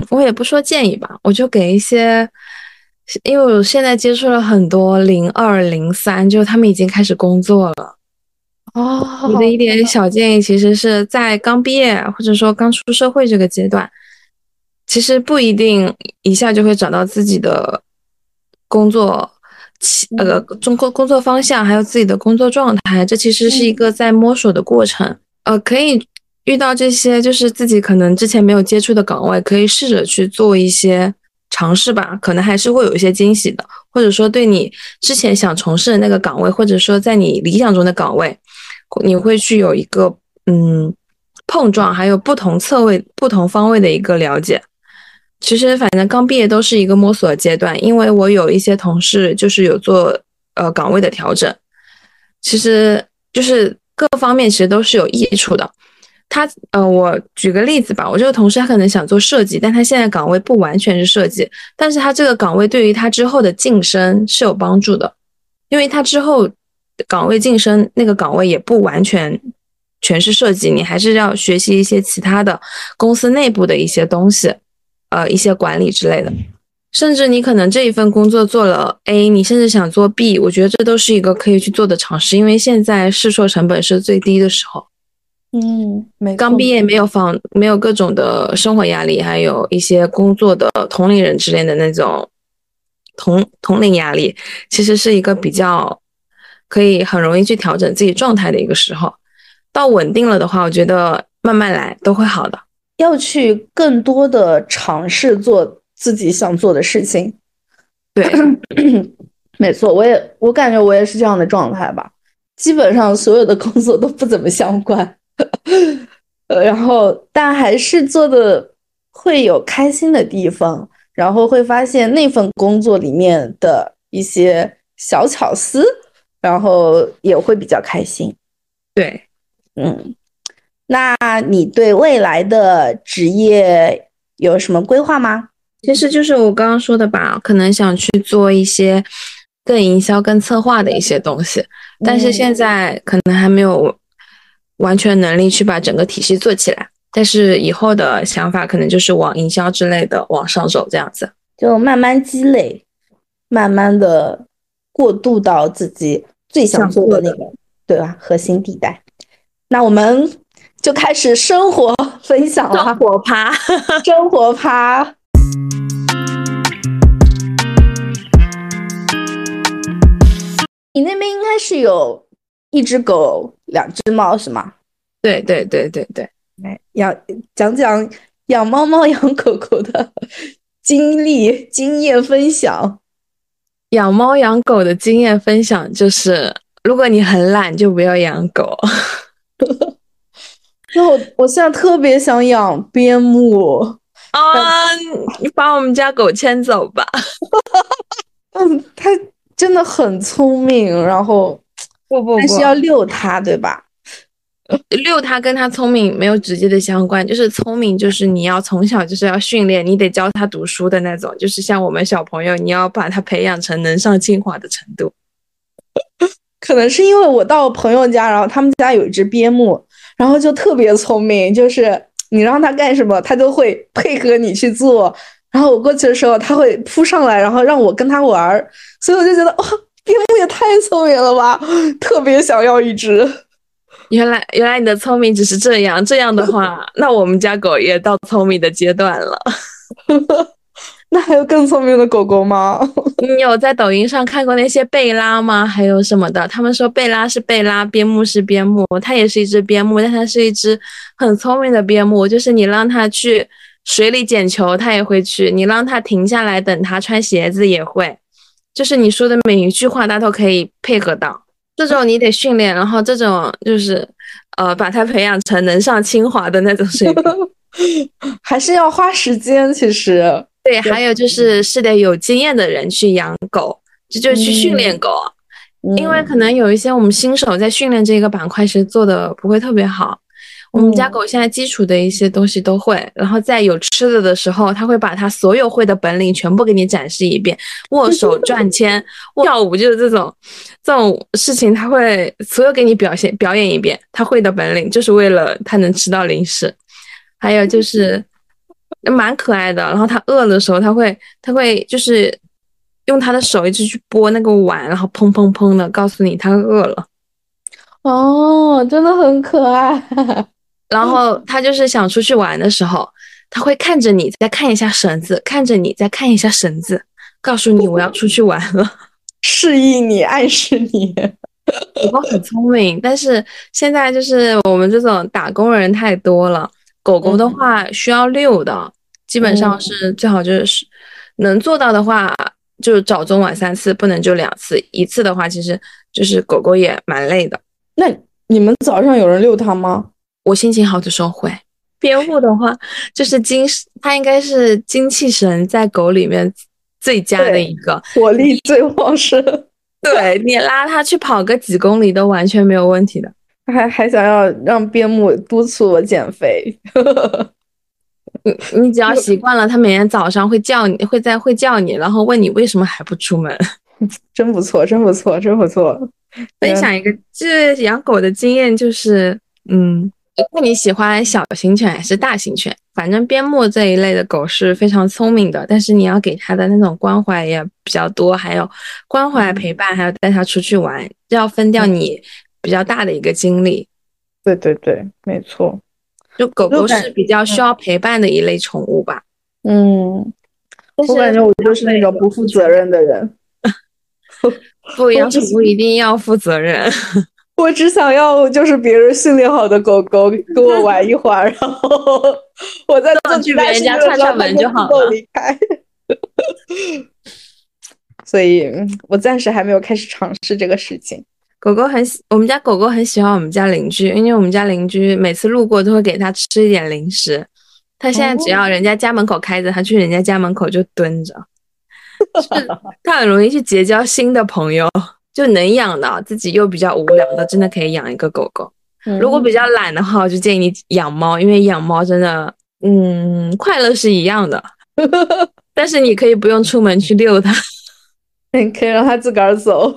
我也不说建议吧，我就给一些，因为我现在接触了很多零二零三，就他们已经开始工作了。哦，你的一点小建议，其实是在刚毕业或者说刚出社会这个阶段，其实不一定一下就会找到自己的工作，呃，中工工作方向，还有自己的工作状态，这其实是一个在摸索的过程。呃，可以。遇到这些就是自己可能之前没有接触的岗位，可以试着去做一些尝试吧，可能还是会有一些惊喜的。或者说，对你之前想从事的那个岗位，或者说在你理想中的岗位，你会去有一个嗯碰撞，还有不同侧位、不同方位的一个了解。其实，反正刚毕业都是一个摸索阶段，因为我有一些同事就是有做呃岗位的调整，其实就是各方面其实都是有益处的。他呃，我举个例子吧，我这个同事他可能想做设计，但他现在岗位不完全是设计，但是他这个岗位对于他之后的晋升是有帮助的，因为他之后岗位晋升那个岗位也不完全全是设计，你还是要学习一些其他的公司内部的一些东西，呃，一些管理之类的。甚至你可能这一份工作做了 A，你甚至想做 B，我觉得这都是一个可以去做的尝试，因为现在试错成本是最低的时候。嗯，没刚毕业没有房，没有各种的生活压力，还有一些工作的同龄人之类的那种同同龄压力，其实是一个比较可以很容易去调整自己状态的一个时候。到稳定了的话，我觉得慢慢来都会好的。要去更多的尝试做自己想做的事情。对，没错，我也我感觉我也是这样的状态吧。基本上所有的工作都不怎么相关。呃，然后但还是做的会有开心的地方，然后会发现那份工作里面的一些小巧思，然后也会比较开心。对，嗯，那你对未来的职业有什么规划吗？其实就是我刚刚说的吧，可能想去做一些更营销、更策划的一些东西，但是现在可能还没有。完全能力去把整个体系做起来，但是以后的想法可能就是往营销之类的往上走，这样子就慢慢积累，慢慢的过渡到自己最想做的那个，对吧？核心地带。那我们就开始生活分享了，生活 趴，生活趴。你那边应该是有。一只狗，两只猫是吗？对对对对对。来，养讲讲养猫猫、养狗狗的经历、经验分享。养猫养狗的经验分享就是，如果你很懒，就不要养狗。那我我现在特别想养边牧啊！你把我们家狗牵走吧。嗯，它真的很聪明，然后。不不不，还是要遛它，对吧？遛它跟它聪明没有直接的相关，就是聪明，就是你要从小就是要训练，你得教它读书的那种，就是像我们小朋友，你要把它培养成能上清华的程度。可能是因为我到朋友家，然后他们家有一只边牧，然后就特别聪明，就是你让它干什么，它都会配合你去做。然后我过去的时候，它会扑上来，然后让我跟它玩儿，所以我就觉得哇。边牧也太聪明了吧！特别想要一只。原来，原来你的聪明只是这样。这样的话，那我们家狗也到聪明的阶段了。那还有更聪明的狗狗吗？你有在抖音上看过那些贝拉吗？还有什么的？他们说贝拉是贝拉，边牧是边牧，它也是一只边牧，但它是一只很聪明的边牧。就是你让它去水里捡球，它也会去；你让它停下来等它穿鞋子，也会。就是你说的每一句话，它都可以配合到。这种你得训练，然后这种就是，呃，把它培养成能上清华的那种水平，还是要花时间。其实，对，还有就是是得有经验的人去养狗，就就去训练狗，因为可能有一些我们新手在训练这个板块时做的不会特别好。我们家狗现在基础的一些东西都会，然后在有吃的的时候，它会把它所有会的本领全部给你展示一遍。握手、转圈、跳舞，就是这种这种事情，它会所有给你表现表演一遍。它会的本领，就是为了它能吃到零食。还有就是蛮可爱的，然后它饿的时候，它会它会就是用它的手一直去拨那个碗，然后砰砰砰的告诉你它饿了。哦，真的很可爱。然后他就是想出去玩的时候，他会看着你，再看一下绳子，看着你，再看一下绳子，告诉你我要出去玩了，示意你，暗示你。狗狗很聪明，但是现在就是我们这种打工人太多了，狗狗的话需要遛的，基本上是最好就是能做到的话，就早中晚三次，不能就两次，一次的话其实就是狗狗也蛮累的。那你们早上有人遛它吗？我心情好的时候会，边牧的话就是精，它应该是精气神在狗里面最佳的一个，活力最旺盛。对 你拉它去跑个几公里都完全没有问题的。还还想要让边牧督促我减肥，你你只要习惯了，它每天早上会叫你，会在会叫你，然后问你为什么还不出门，真不错，真不错，真不错。分享一个，这养狗的经验就是，嗯。看你喜欢小型犬还是大型犬。反正边牧这一类的狗是非常聪明的，但是你要给它的那种关怀也比较多，还有关怀陪伴，还要带它出去玩，要分掉你比较大的一个精力。对对对，没错。就狗狗是比较需要陪伴的一类宠物吧。嗯，我感觉我就是那种不负责任的人。不养宠物一定要负责任。我只想要就是别人训练好的狗狗跟我玩一会儿，然后我再去别人家串串门就好了。离开。所以，我暂时还没有开始尝试这个事情。狗狗很喜，我们家狗狗很喜欢我们家邻居，因为我们家邻居每次路过都会给它吃一点零食。它现在只要人家家门口开着，它去人家家门口就蹲着。它很容易去结交新的朋友。就能养的，自己又比较无聊的，真的可以养一个狗狗。如果比较懒的话，我就建议你养猫，因为养猫真的，嗯，快乐是一样的。但是你可以不用出门去遛它，你可以让它自个儿走。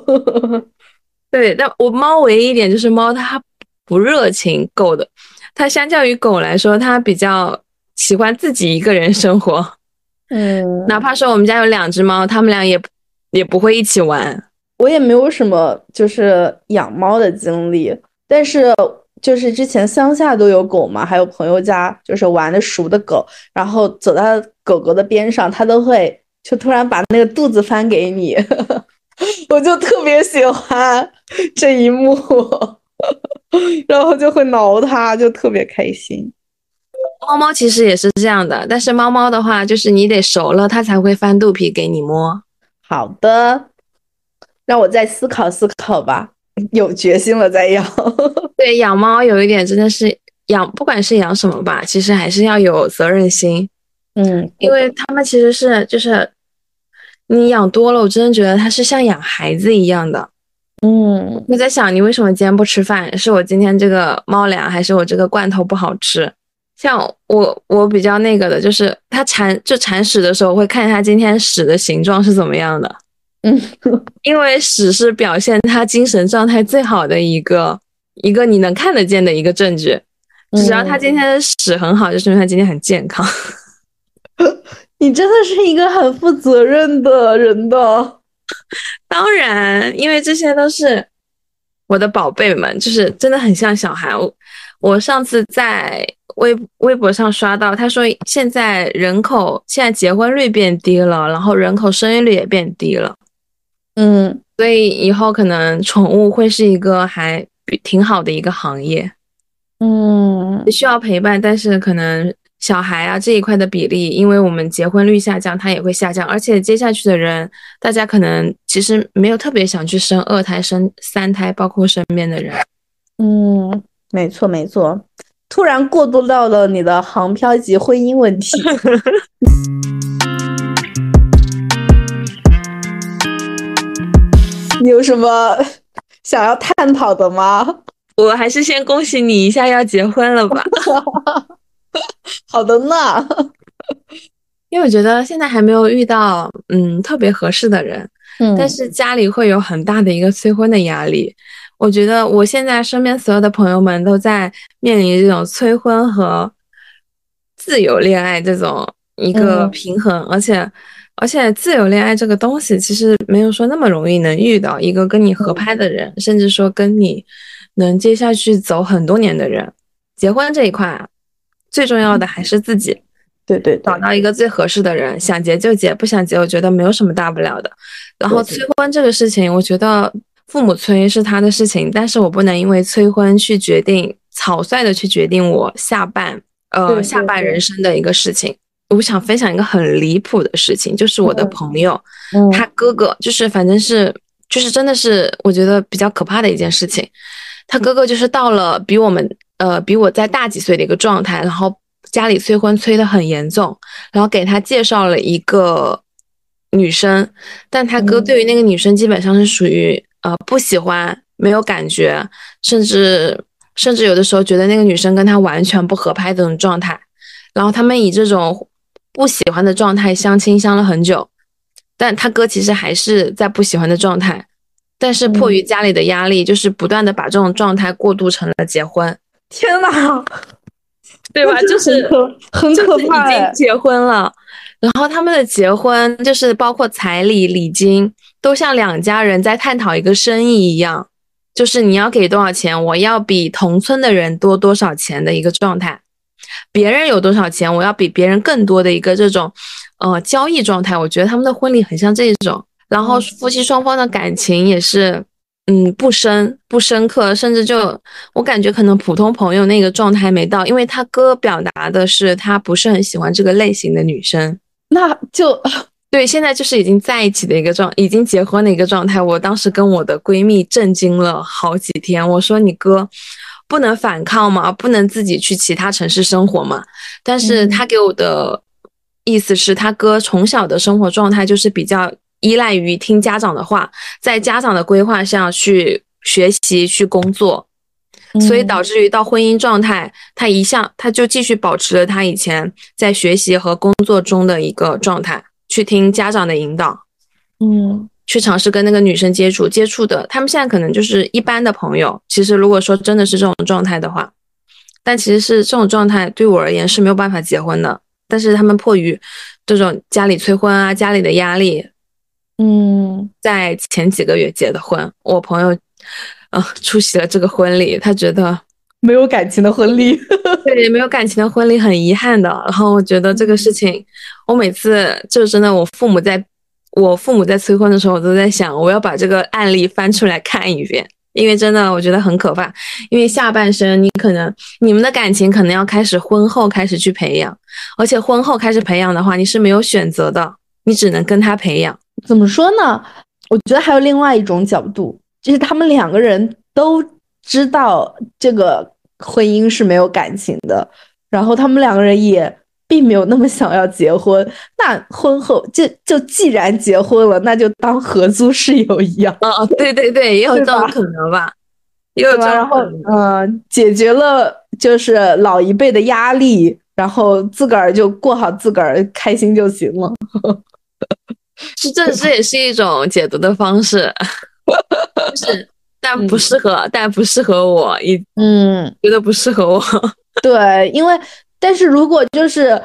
对，但我猫唯一一点就是猫它不热情，狗的它相较于狗来说，它比较喜欢自己一个人生活。嗯，哪怕说我们家有两只猫，它们俩也也不会一起玩。我也没有什么就是养猫的经历，但是就是之前乡下都有狗嘛，还有朋友家就是玩的熟的狗，然后走到狗狗的边上，它都会就突然把那个肚子翻给你，我就特别喜欢这一幕，然后就会挠它，就特别开心。猫猫其实也是这样的，但是猫猫的话，就是你得熟了，它才会翻肚皮给你摸。好的。让我再思考思考吧，有决心了再养。对，养猫有一点真的是养，不管是养什么吧，其实还是要有责任心。嗯，因为他们其实是就是你养多了，我真的觉得它是像养孩子一样的。嗯，我在想你为什么今天不吃饭？是我今天这个猫粮，还是我这个罐头不好吃？像我我比较那个的，就是它铲就铲屎的时候，会看它今天屎的形状是怎么样的。嗯，因为屎是表现他精神状态最好的一个一个你能看得见的一个证据。只要他今天的屎很好，就说明他今天很健康。你真的是一个很负责任的人的。当然，因为这些都是我的宝贝们，就是真的很像小孩。我我上次在微微博上刷到，他说现在人口现在结婚率变低了，然后人口生育率也变低了。嗯，所以以后可能宠物会是一个还挺好的一个行业。嗯，需要陪伴，但是可能小孩啊这一块的比例，因为我们结婚率下降，它也会下降。而且接下去的人，大家可能其实没有特别想去生二胎、生三胎，包括身边的人。嗯，没错没错。突然过渡到了你的航漂及婚姻问题。你有什么 想要探讨的吗？我还是先恭喜你一下要结婚了吧。好的呢，因为我觉得现在还没有遇到嗯特别合适的人，嗯，但是家里会有很大的一个催婚的压力。我觉得我现在身边所有的朋友们都在面临这种催婚和自由恋爱这种一个平衡，而且。而且自由恋爱这个东西，其实没有说那么容易能遇到一个跟你合拍的人，甚至说跟你能接下去走很多年的人。结婚这一块，最重要的还是自己，对对，找到一个最合适的人，想结就结，不想结，我觉得没有什么大不了的。然后催婚这个事情，我觉得父母催是他的事情，但是我不能因为催婚去决定草率的去决定我下半呃下半人生的一个事情。我想分享一个很离谱的事情，就是我的朋友，他哥哥，就是反正是，就是真的是我觉得比较可怕的一件事情。他哥哥就是到了比我们呃比我再大几岁的一个状态，然后家里催婚催得很严重，然后给他介绍了一个女生，但他哥对于那个女生基本上是属于呃不喜欢，没有感觉，甚至甚至有的时候觉得那个女生跟他完全不合拍的这种状态，然后他们以这种。不喜欢的状态相亲相了很久，但他哥其实还是在不喜欢的状态，但是迫于家里的压力，就是不断的把这种状态过渡成了结婚。天哪，对吧？就是很可怕，已经结婚了。然后他们的结婚就是包括彩礼、礼金，都像两家人在探讨一个生意一样，就是你要给多少钱，我要比同村的人多多少钱的一个状态。别人有多少钱，我要比别人更多的一个这种，呃，交易状态。我觉得他们的婚礼很像这种，然后夫妻双方的感情也是，嗯，不深不深刻，甚至就我感觉可能普通朋友那个状态没到，因为他哥表达的是他不是很喜欢这个类型的女生。那就 对，现在就是已经在一起的一个状，已经结婚的一个状态。我当时跟我的闺蜜震惊了好几天，我说你哥不能反抗吗？不能自己去其他城市生活吗？但是他给我的意思是他哥从小的生活状态就是比较依赖于听家长的话，在家长的规划下去学习去工作。所以导致于到婚姻状态，他一向他就继续保持了他以前在学习和工作中的一个状态，去听家长的引导，嗯，去尝试跟那个女生接触，接触的他们现在可能就是一般的朋友。其实如果说真的是这种状态的话，但其实是这种状态对我而言是没有办法结婚的。但是他们迫于这种家里催婚啊，家里的压力，嗯，在前几个月结的婚。我朋友。啊，出席了这个婚礼，他觉得没有感情的婚礼，对，没有感情的婚礼很遗憾的。然后我觉得这个事情，我每次就真的，我父母在我父母在催婚的时候，我都在想，我要把这个案例翻出来看一遍，因为真的我觉得很可怕。因为下半生你可能你们的感情可能要开始婚后开始去培养，而且婚后开始培养的话，你是没有选择的，你只能跟他培养。怎么说呢？我觉得还有另外一种角度。就是他们两个人都知道这个婚姻是没有感情的，然后他们两个人也并没有那么想要结婚。那婚后就就既然结婚了，那就当合租室友一样。啊，对对对，也有这种可能吧。也有这种然后嗯，解决了就是老一辈的压力，然后自个儿就过好自个儿开心就行了。是这这也是一种解读的方式。是，但不适合，但不适合我，一嗯，觉得不适合我。对，因为，但是如果就是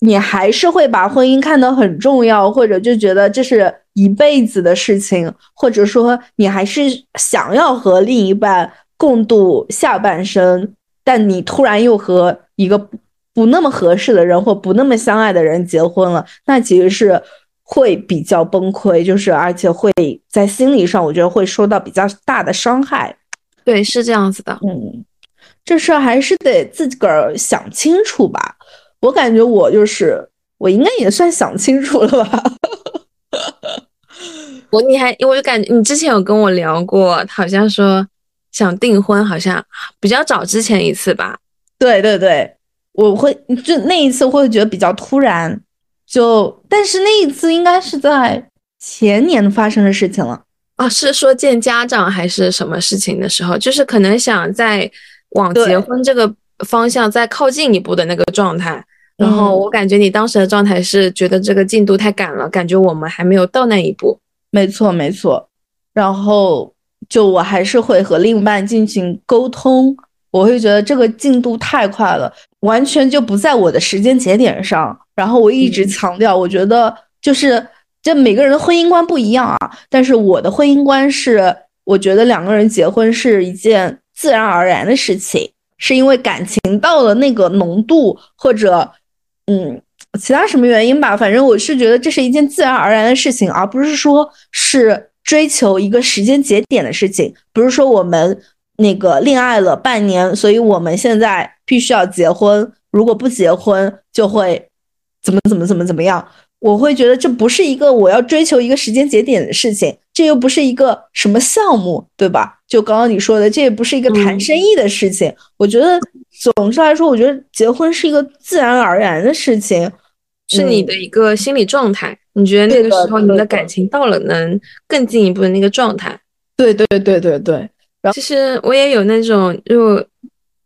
你还是会把婚姻看得很重要，或者就觉得这是一辈子的事情，或者说你还是想要和另一半共度下半生，但你突然又和一个不那么合适的人或不那么相爱的人结婚了，那其实是。会比较崩溃，就是而且会在心理上，我觉得会受到比较大的伤害。对，是这样子的。嗯，这事儿还是得自个儿想清楚吧。我感觉我就是我应该也算想清楚了吧。我你还我就感觉你之前有跟我聊过，好像说想订婚，好像比较早之前一次吧。对对对，我会就那一次会觉得比较突然。就，但是那一次应该是在前年发生的事情了啊，是说见家长还是什么事情的时候？就是可能想在往结婚这个方向再靠近一步的那个状态。然后我感觉你当时的状态是觉得这个进度太赶了，感觉我们还没有到那一步。没错，没错。然后就我还是会和另一半进行沟通，我会觉得这个进度太快了，完全就不在我的时间节点上。然后我一直强调，我觉得就是这每个人的婚姻观不一样啊。但是我的婚姻观是，我觉得两个人结婚是一件自然而然的事情，是因为感情到了那个浓度，或者嗯其他什么原因吧。反正我是觉得这是一件自然而然的事情，而不是说是追求一个时间节点的事情。不是说我们那个恋爱了半年，所以我们现在必须要结婚，如果不结婚就会。怎么怎么怎么怎么样？我会觉得这不是一个我要追求一个时间节点的事情，这又不是一个什么项目，对吧？就刚刚你说的，这也不是一个谈生意的事情。我觉得总之来说，我觉得结婚是一个自然而然的事情，是你的一个心理状态。你觉得那个时候你们的感情到了能更进一步的那个状态？对对对对对。然后其实我也有那种就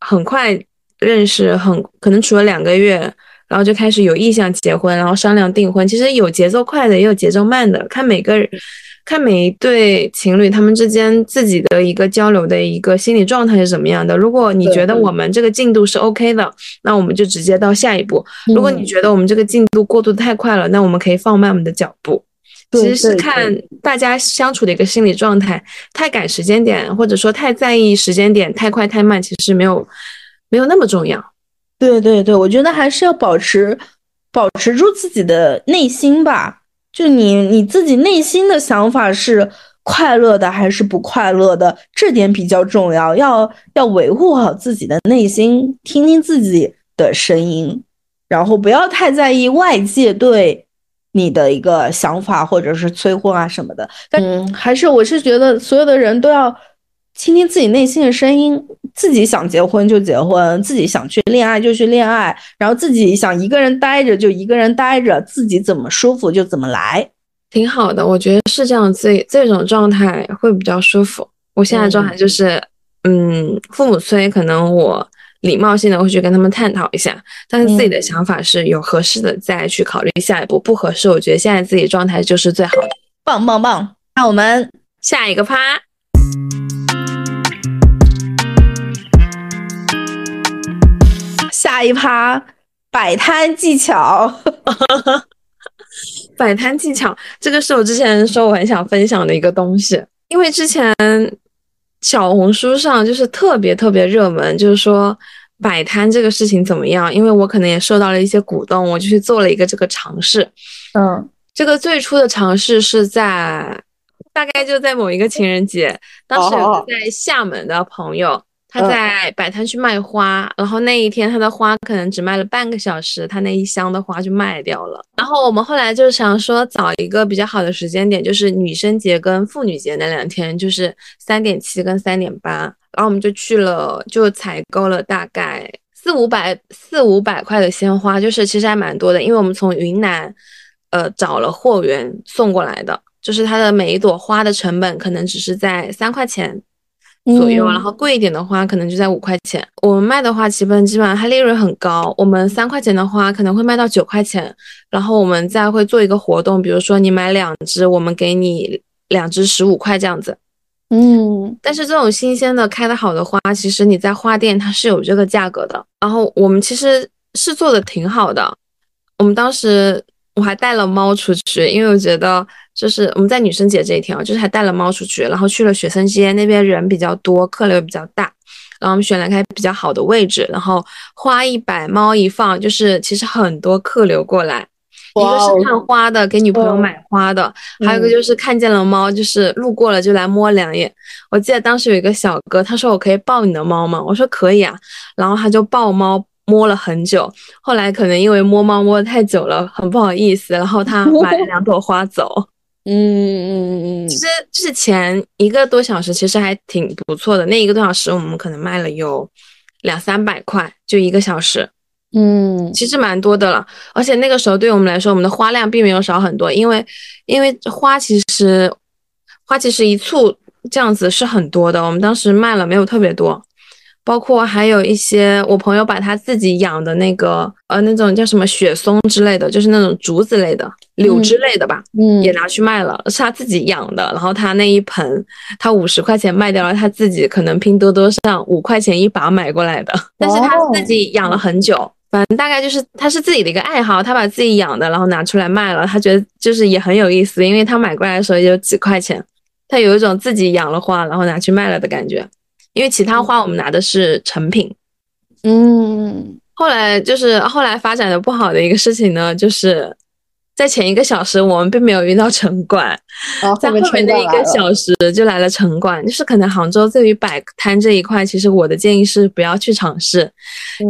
很快认识，很可能处了两个月。然后就开始有意向结婚，然后商量订婚。其实有节奏快的，也有节奏慢的，看每个人，看每一对情侣他们之间自己的一个交流的一个心理状态是怎么样的。如果你觉得我们这个进度是 OK 的，那我们就直接到下一步。如果你觉得我们这个进度过渡太快了，那我们可以放慢我们的脚步。其实是看大家相处的一个心理状态，太赶时间点，或者说太在意时间点，太快太慢，其实没有没有那么重要。对对对，我觉得还是要保持保持住自己的内心吧。就你你自己内心的想法是快乐的还是不快乐的，这点比较重要。要要维护好自己的内心，听听自己的声音，然后不要太在意外界对。你的一个想法，或者是催婚啊什么的，但还是我是觉得所有的人都要倾听自己内心的声音，自己想结婚就结婚，自己想去恋爱就去恋爱，然后自己想一个人待着就一个人待着，自己怎么舒服就怎么来，挺好的，我觉得是这样，这这种状态会比较舒服。我现在状态就是，嗯，父母催，可能我。礼貌性的会去跟他们探讨一下，但是自己的想法是有合适的再去考虑下一步，不合适，我觉得现在自己状态就是最好的，棒棒棒！那我们下一个趴，下一趴摆摊技巧，摆摊技巧，这个是我之前说我很想分享的一个东西，因为之前。小红书上就是特别特别热门，就是说摆摊这个事情怎么样？因为我可能也受到了一些鼓动，我就去做了一个这个尝试。嗯，这个最初的尝试是在大概就在某一个情人节，当时有个在厦门的朋友。他在摆摊去卖花，然后那一天他的花可能只卖了半个小时，他那一箱的花就卖掉了。然后我们后来就想说找一个比较好的时间点，就是女生节跟妇女节那两天，就是三点七跟三点八。然后我们就去了，就采购了大概四五百四五百块的鲜花，就是其实还蛮多的，因为我们从云南呃找了货源送过来的，就是它的每一朵花的成本可能只是在三块钱。左右，然后贵一点的花可能就在五块钱。我们卖的话基本基本上它利润很高，我们三块钱的花可能会卖到九块钱，然后我们再会做一个活动，比如说你买两只，我们给你两只十五块这样子。嗯，但是这种新鲜的开的好的花，其实你在花店它是有这个价格的。然后我们其实是做的挺好的，我们当时我还带了猫出去，因为我觉得。就是我们在女生节这一天啊，就是还带了猫出去，然后去了学生街那边人比较多，客流比较大，然后我们选了开比较好的位置，然后花一摆，猫一放，就是其实很多客流过来，一个是看花的，给女朋友买花的，还有一个就是看见了猫，就是路过了就来摸两眼。我记得当时有一个小哥，他说我可以抱你的猫吗？我说可以啊，然后他就抱猫。摸了很久，后来可能因为摸猫摸的太久了，很不好意思，然后他 买了两朵花走。嗯嗯嗯嗯，其实就是前一个多小时，其实还挺不错的。那一个多小时，我们可能卖了有两三百块，就一个小时。嗯，其实蛮多的了。而且那个时候对我们来说，我们的花量并没有少很多，因为因为花其实花其实一簇这样子是很多的。我们当时卖了没有特别多。包括还有一些我朋友把他自己养的那个呃那种叫什么雪松之类的，就是那种竹子类的柳枝类的吧，嗯，也拿去卖了，是他自己养的。然后他那一盆他五十块钱卖掉了，他自己可能拼多多上五块钱一把买过来的，但是他自己养了很久，反正大概就是他是自己的一个爱好，他把自己养的然后拿出来卖了，他觉得就是也很有意思，因为他买过来的时候也就几块钱，他有一种自己养了花然后拿去卖了的感觉。因为其他花我们拿的是成品，嗯，后来就是后来发展的不好的一个事情呢，就是在前一个小时我们并没有遇到城管，在后面的一个小时就来了城管，就是可能杭州对于摆摊这一块，其实我的建议是不要去尝试，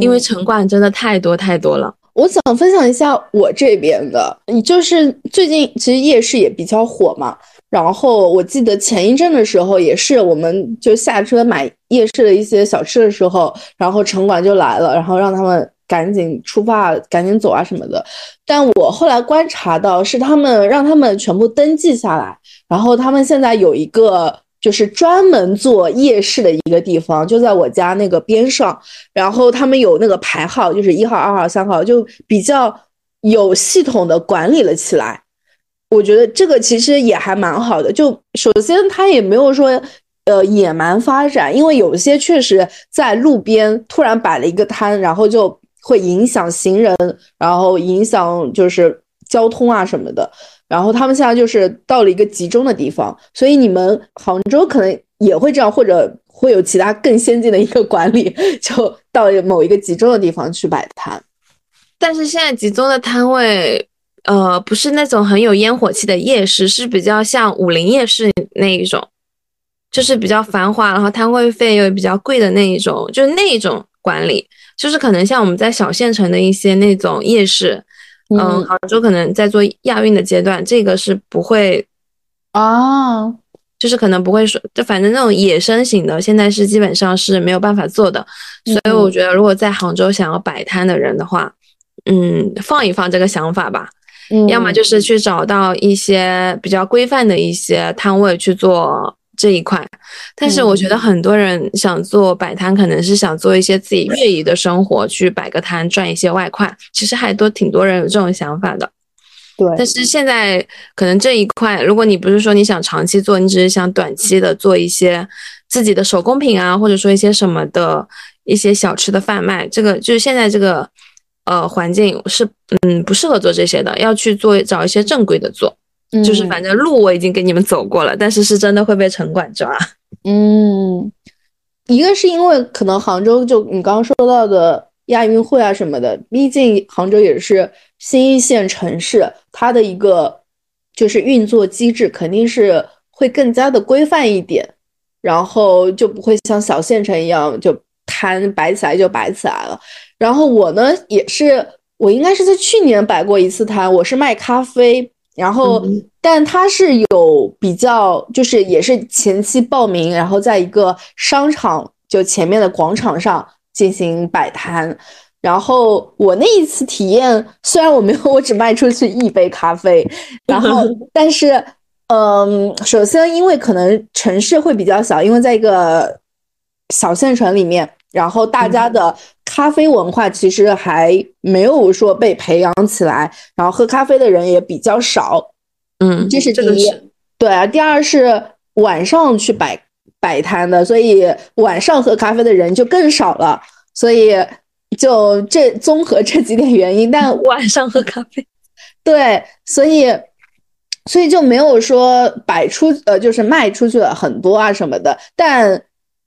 因为城管真的太多太多了。我想分享一下我这边的，你就是最近其实夜市也比较火嘛。然后我记得前一阵的时候，也是我们就下车买夜市的一些小吃的时候，然后城管就来了，然后让他们赶紧出发、赶紧走啊什么的。但我后来观察到，是他们让他们全部登记下来，然后他们现在有一个就是专门做夜市的一个地方，就在我家那个边上。然后他们有那个排号，就是一号、二号、三号，就比较有系统的管理了起来。我觉得这个其实也还蛮好的。就首先，他也没有说呃野蛮发展，因为有些确实在路边突然摆了一个摊，然后就会影响行人，然后影响就是交通啊什么的。然后他们现在就是到了一个集中的地方，所以你们杭州可能也会这样，或者会有其他更先进的一个管理，就到某一个集中的地方去摆摊。但是现在集中的摊位，呃，不是那种很有烟火气的夜市，是比较像武林夜市那一种，就是比较繁华，然后摊位费又比较贵的那一种，就是那一种管理，就是可能像我们在小县城的一些那种夜市。嗯，杭州可能在做亚运的阶段，这个是不会哦，就是可能不会说，就反正那种野生型的，现在是基本上是没有办法做的。所以我觉得，如果在杭州想要摆摊的人的话，嗯，放一放这个想法吧。嗯，要么就是去找到一些比较规范的一些摊位去做。这一块，但是我觉得很多人想做摆摊，可能是想做一些自己业余的生活，去摆个摊赚一些外快。其实还多挺多人有这种想法的。对，但是现在可能这一块，如果你不是说你想长期做，你只是想短期的做一些自己的手工品啊，或者说一些什么的一些小吃的贩卖，这个就是现在这个呃环境是嗯不适合做这些的，要去做找一些正规的做。就是反正路我已经给你们走过了，但是是真的会被城管抓。嗯，一个是因为可能杭州就你刚刚说到的亚运会啊什么的，毕竟杭州也是新一线城市，它的一个就是运作机制肯定是会更加的规范一点，然后就不会像小县城一样就摊摆起来就摆起来了。然后我呢也是，我应该是在去年摆过一次摊，我是卖咖啡。然后，但他是有比较，就是也是前期报名，然后在一个商场就前面的广场上进行摆摊。然后我那一次体验，虽然我没有，我只卖出去一杯咖啡。然后，但是，嗯，首先因为可能城市会比较小，因为在一个小县城里面，然后大家的。咖啡文化其实还没有说被培养起来，然后喝咖啡的人也比较少，嗯，这是第一。对啊，第二是晚上去摆摆摊的，所以晚上喝咖啡的人就更少了。所以就这综合这几点原因，但 晚上喝咖啡，对，所以所以就没有说摆出呃，就是卖出去了很多啊什么的。但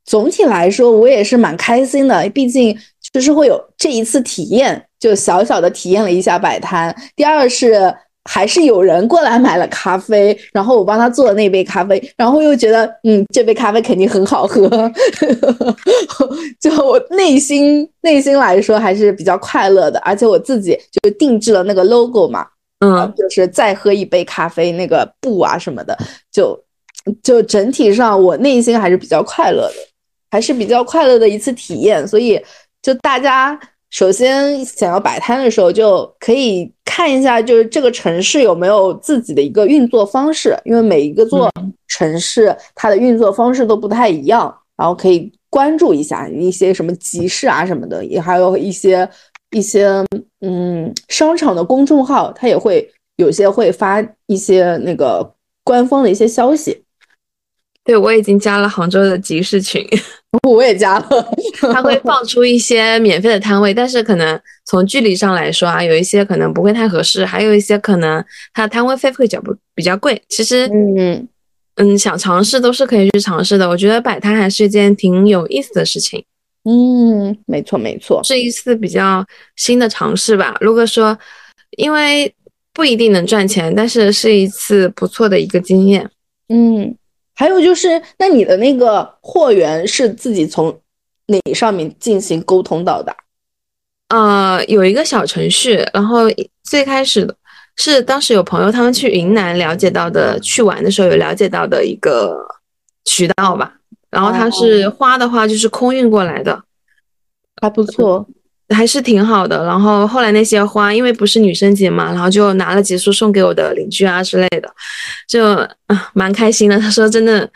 总体来说，我也是蛮开心的，毕竟。就是会有这一次体验，就小小的体验了一下摆摊。第二是还是有人过来买了咖啡，然后我帮他做了那杯咖啡，然后又觉得嗯，这杯咖啡肯定很好喝，就我内心内心来说还是比较快乐的。而且我自己就定制了那个 logo 嘛，嗯，就是再喝一杯咖啡那个布啊什么的，就就整体上我内心还是比较快乐的，还是比较快乐的一次体验，所以。就大家首先想要摆摊的时候，就可以看一下，就是这个城市有没有自己的一个运作方式，因为每一个座城市它的运作方式都不太一样，然后可以关注一下一些什么集市啊什么的，也还有一些一些嗯商场的公众号，它也会有些会发一些那个官方的一些消息。对，我已经加了杭州的集市群，我也加了。他会放出一些免费的摊位，但是可能从距离上来说啊，有一些可能不会太合适，还有一些可能它的摊位费会较不比较贵。其实，嗯嗯，想尝试都是可以去尝试的。我觉得摆摊还是一件挺有意思的事情。嗯，没错没错，是一次比较新的尝试吧。如果说因为不一定能赚钱，但是是一次不错的一个经验。嗯。还有就是，那你的那个货源是自己从哪上面进行沟通到的？呃，有一个小程序，然后最开始的是当时有朋友他们去云南了解到的，去玩的时候有了解到的一个渠道吧。然后它是花的话就是空运过来的，还不错。还是挺好的，然后后来那些花，因为不是女生节嘛，然后就拿了几束送给我的邻居啊之类的，就啊蛮开心的。他说真的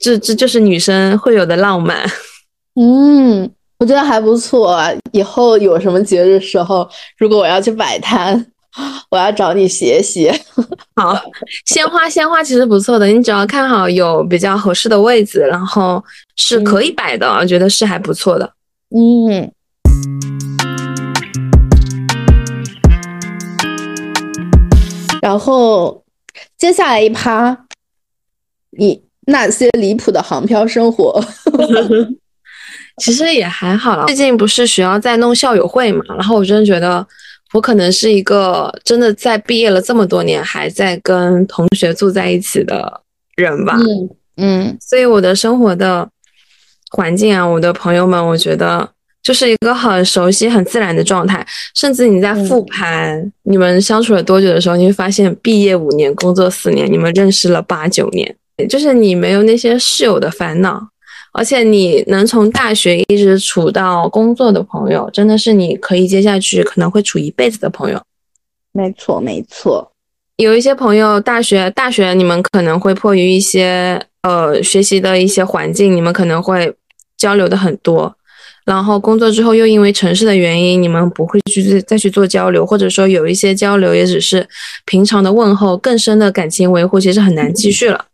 这这就是女生会有的浪漫。嗯，我觉得还不错。以后有什么节日时候，如果我要去摆摊，我要找你学习。好，鲜花鲜花其实不错的，你只要看好有比较合适的位置，然后是可以摆的，我觉得是还不错的。嗯。然后接下来一趴，你那些离谱的航漂生活，其实也还好了。最近不是学校在弄校友会嘛，然后我真的觉得。我可能是一个真的在毕业了这么多年还在跟同学住在一起的人吧，嗯嗯，所以我的生活的环境啊，我的朋友们，我觉得就是一个很熟悉、很自然的状态。甚至你在复盘你们相处了多久的时候，你会发现毕业五年，工作四年，你们认识了八九年，就是你没有那些室友的烦恼。而且你能从大学一直处到工作的朋友，真的是你可以接下去可能会处一辈子的朋友。没错，没错。有一些朋友，大学大学你们可能会迫于一些呃学习的一些环境，你们可能会交流的很多。然后工作之后又因为城市的原因，你们不会去再去做交流，或者说有一些交流也只是平常的问候，更深的感情维护其实很难继续了。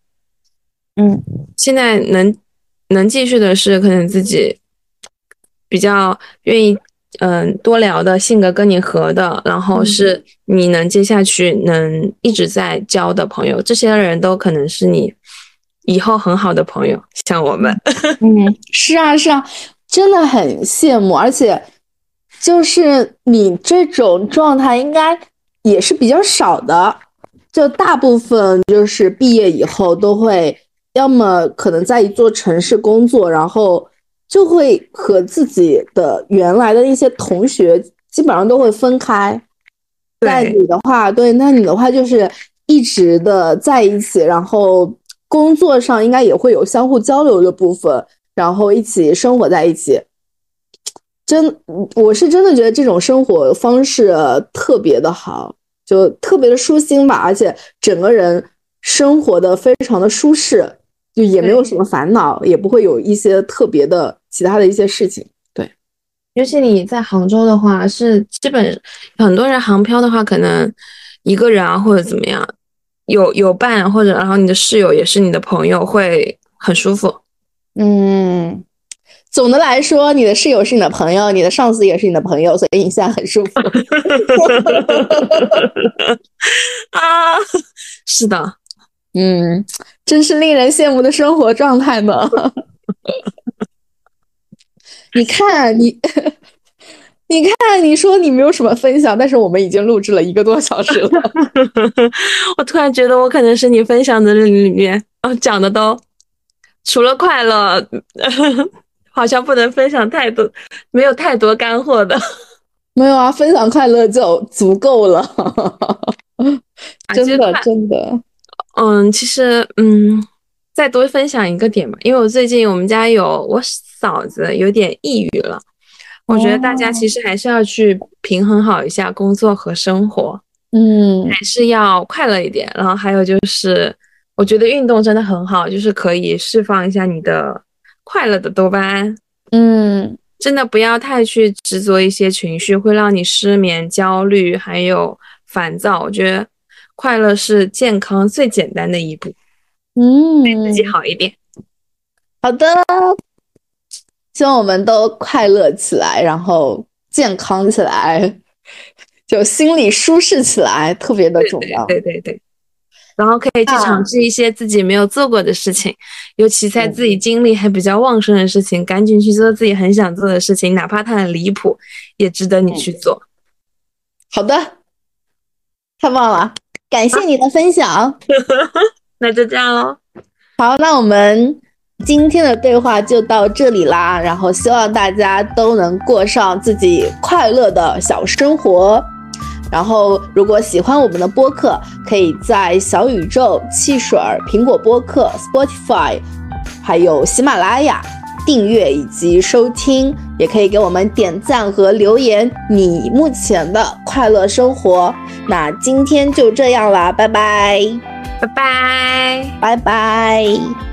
嗯，现在能。能继续的是可能自己比较愿意，嗯，多聊的性格跟你合的，然后是你能接下去能一直在交的朋友，这些人都可能是你以后很好的朋友。像我们，嗯，是啊，是啊，真的很羡慕，而且就是你这种状态应该也是比较少的，就大部分就是毕业以后都会。要么可能在一座城市工作，然后就会和自己的原来的一些同学基本上都会分开。那你的话，对，那你的话就是一直的在一起，然后工作上应该也会有相互交流的部分，然后一起生活在一起。真，我是真的觉得这种生活方式特别的好，就特别的舒心吧，而且整个人生活的非常的舒适。就也没有什么烦恼，也不会有一些特别的其他的一些事情。对，尤其你在杭州的话，是基本很多人航漂的话，可能一个人啊或者怎么样，有有伴或者然后你的室友也是你的朋友，会很舒服。嗯，总的来说，你的室友是你的朋友，你的上司也是你的朋友，所以你现在很舒服。啊，是的。嗯，真是令人羡慕的生活状态呢。你看你，你看你说你没有什么分享，但是我们已经录制了一个多小时了。我突然觉得我可能是你分享的里面，哦，讲的都除了快乐，好像不能分享太多，没有太多干货的。没有啊，分享快乐就足够了。真的，真的。嗯，其实，嗯，再多分享一个点嘛，因为我最近我们家有我嫂子有点抑郁了，我觉得大家其实还是要去平衡好一下工作和生活，嗯，还是要快乐一点。然后还有就是，我觉得运动真的很好，就是可以释放一下你的快乐的多巴胺，嗯，真的不要太去执着一些情绪，会让你失眠、焦虑还有烦躁。我觉得。快乐是健康最简单的一步，嗯，对自己好一点。好的，希望我们都快乐起来，然后健康起来，就心里舒适起来，特别的重要。对对对，然后可以去尝试一些自己没有做过的事情，尤其在自己精力还比较旺盛的事情，赶紧去做自己很想做的事情，哪怕它很离谱，也值得你去做。好的，太棒了。感谢你的分享，那就这样喽。好，那我们今天的对话就到这里啦。然后希望大家都能过上自己快乐的小生活。然后如果喜欢我们的播客，可以在小宇宙、汽水、苹果播客、Spotify，还有喜马拉雅。订阅以及收听，也可以给我们点赞和留言。你目前的快乐生活，那今天就这样啦，拜拜，拜拜，拜拜。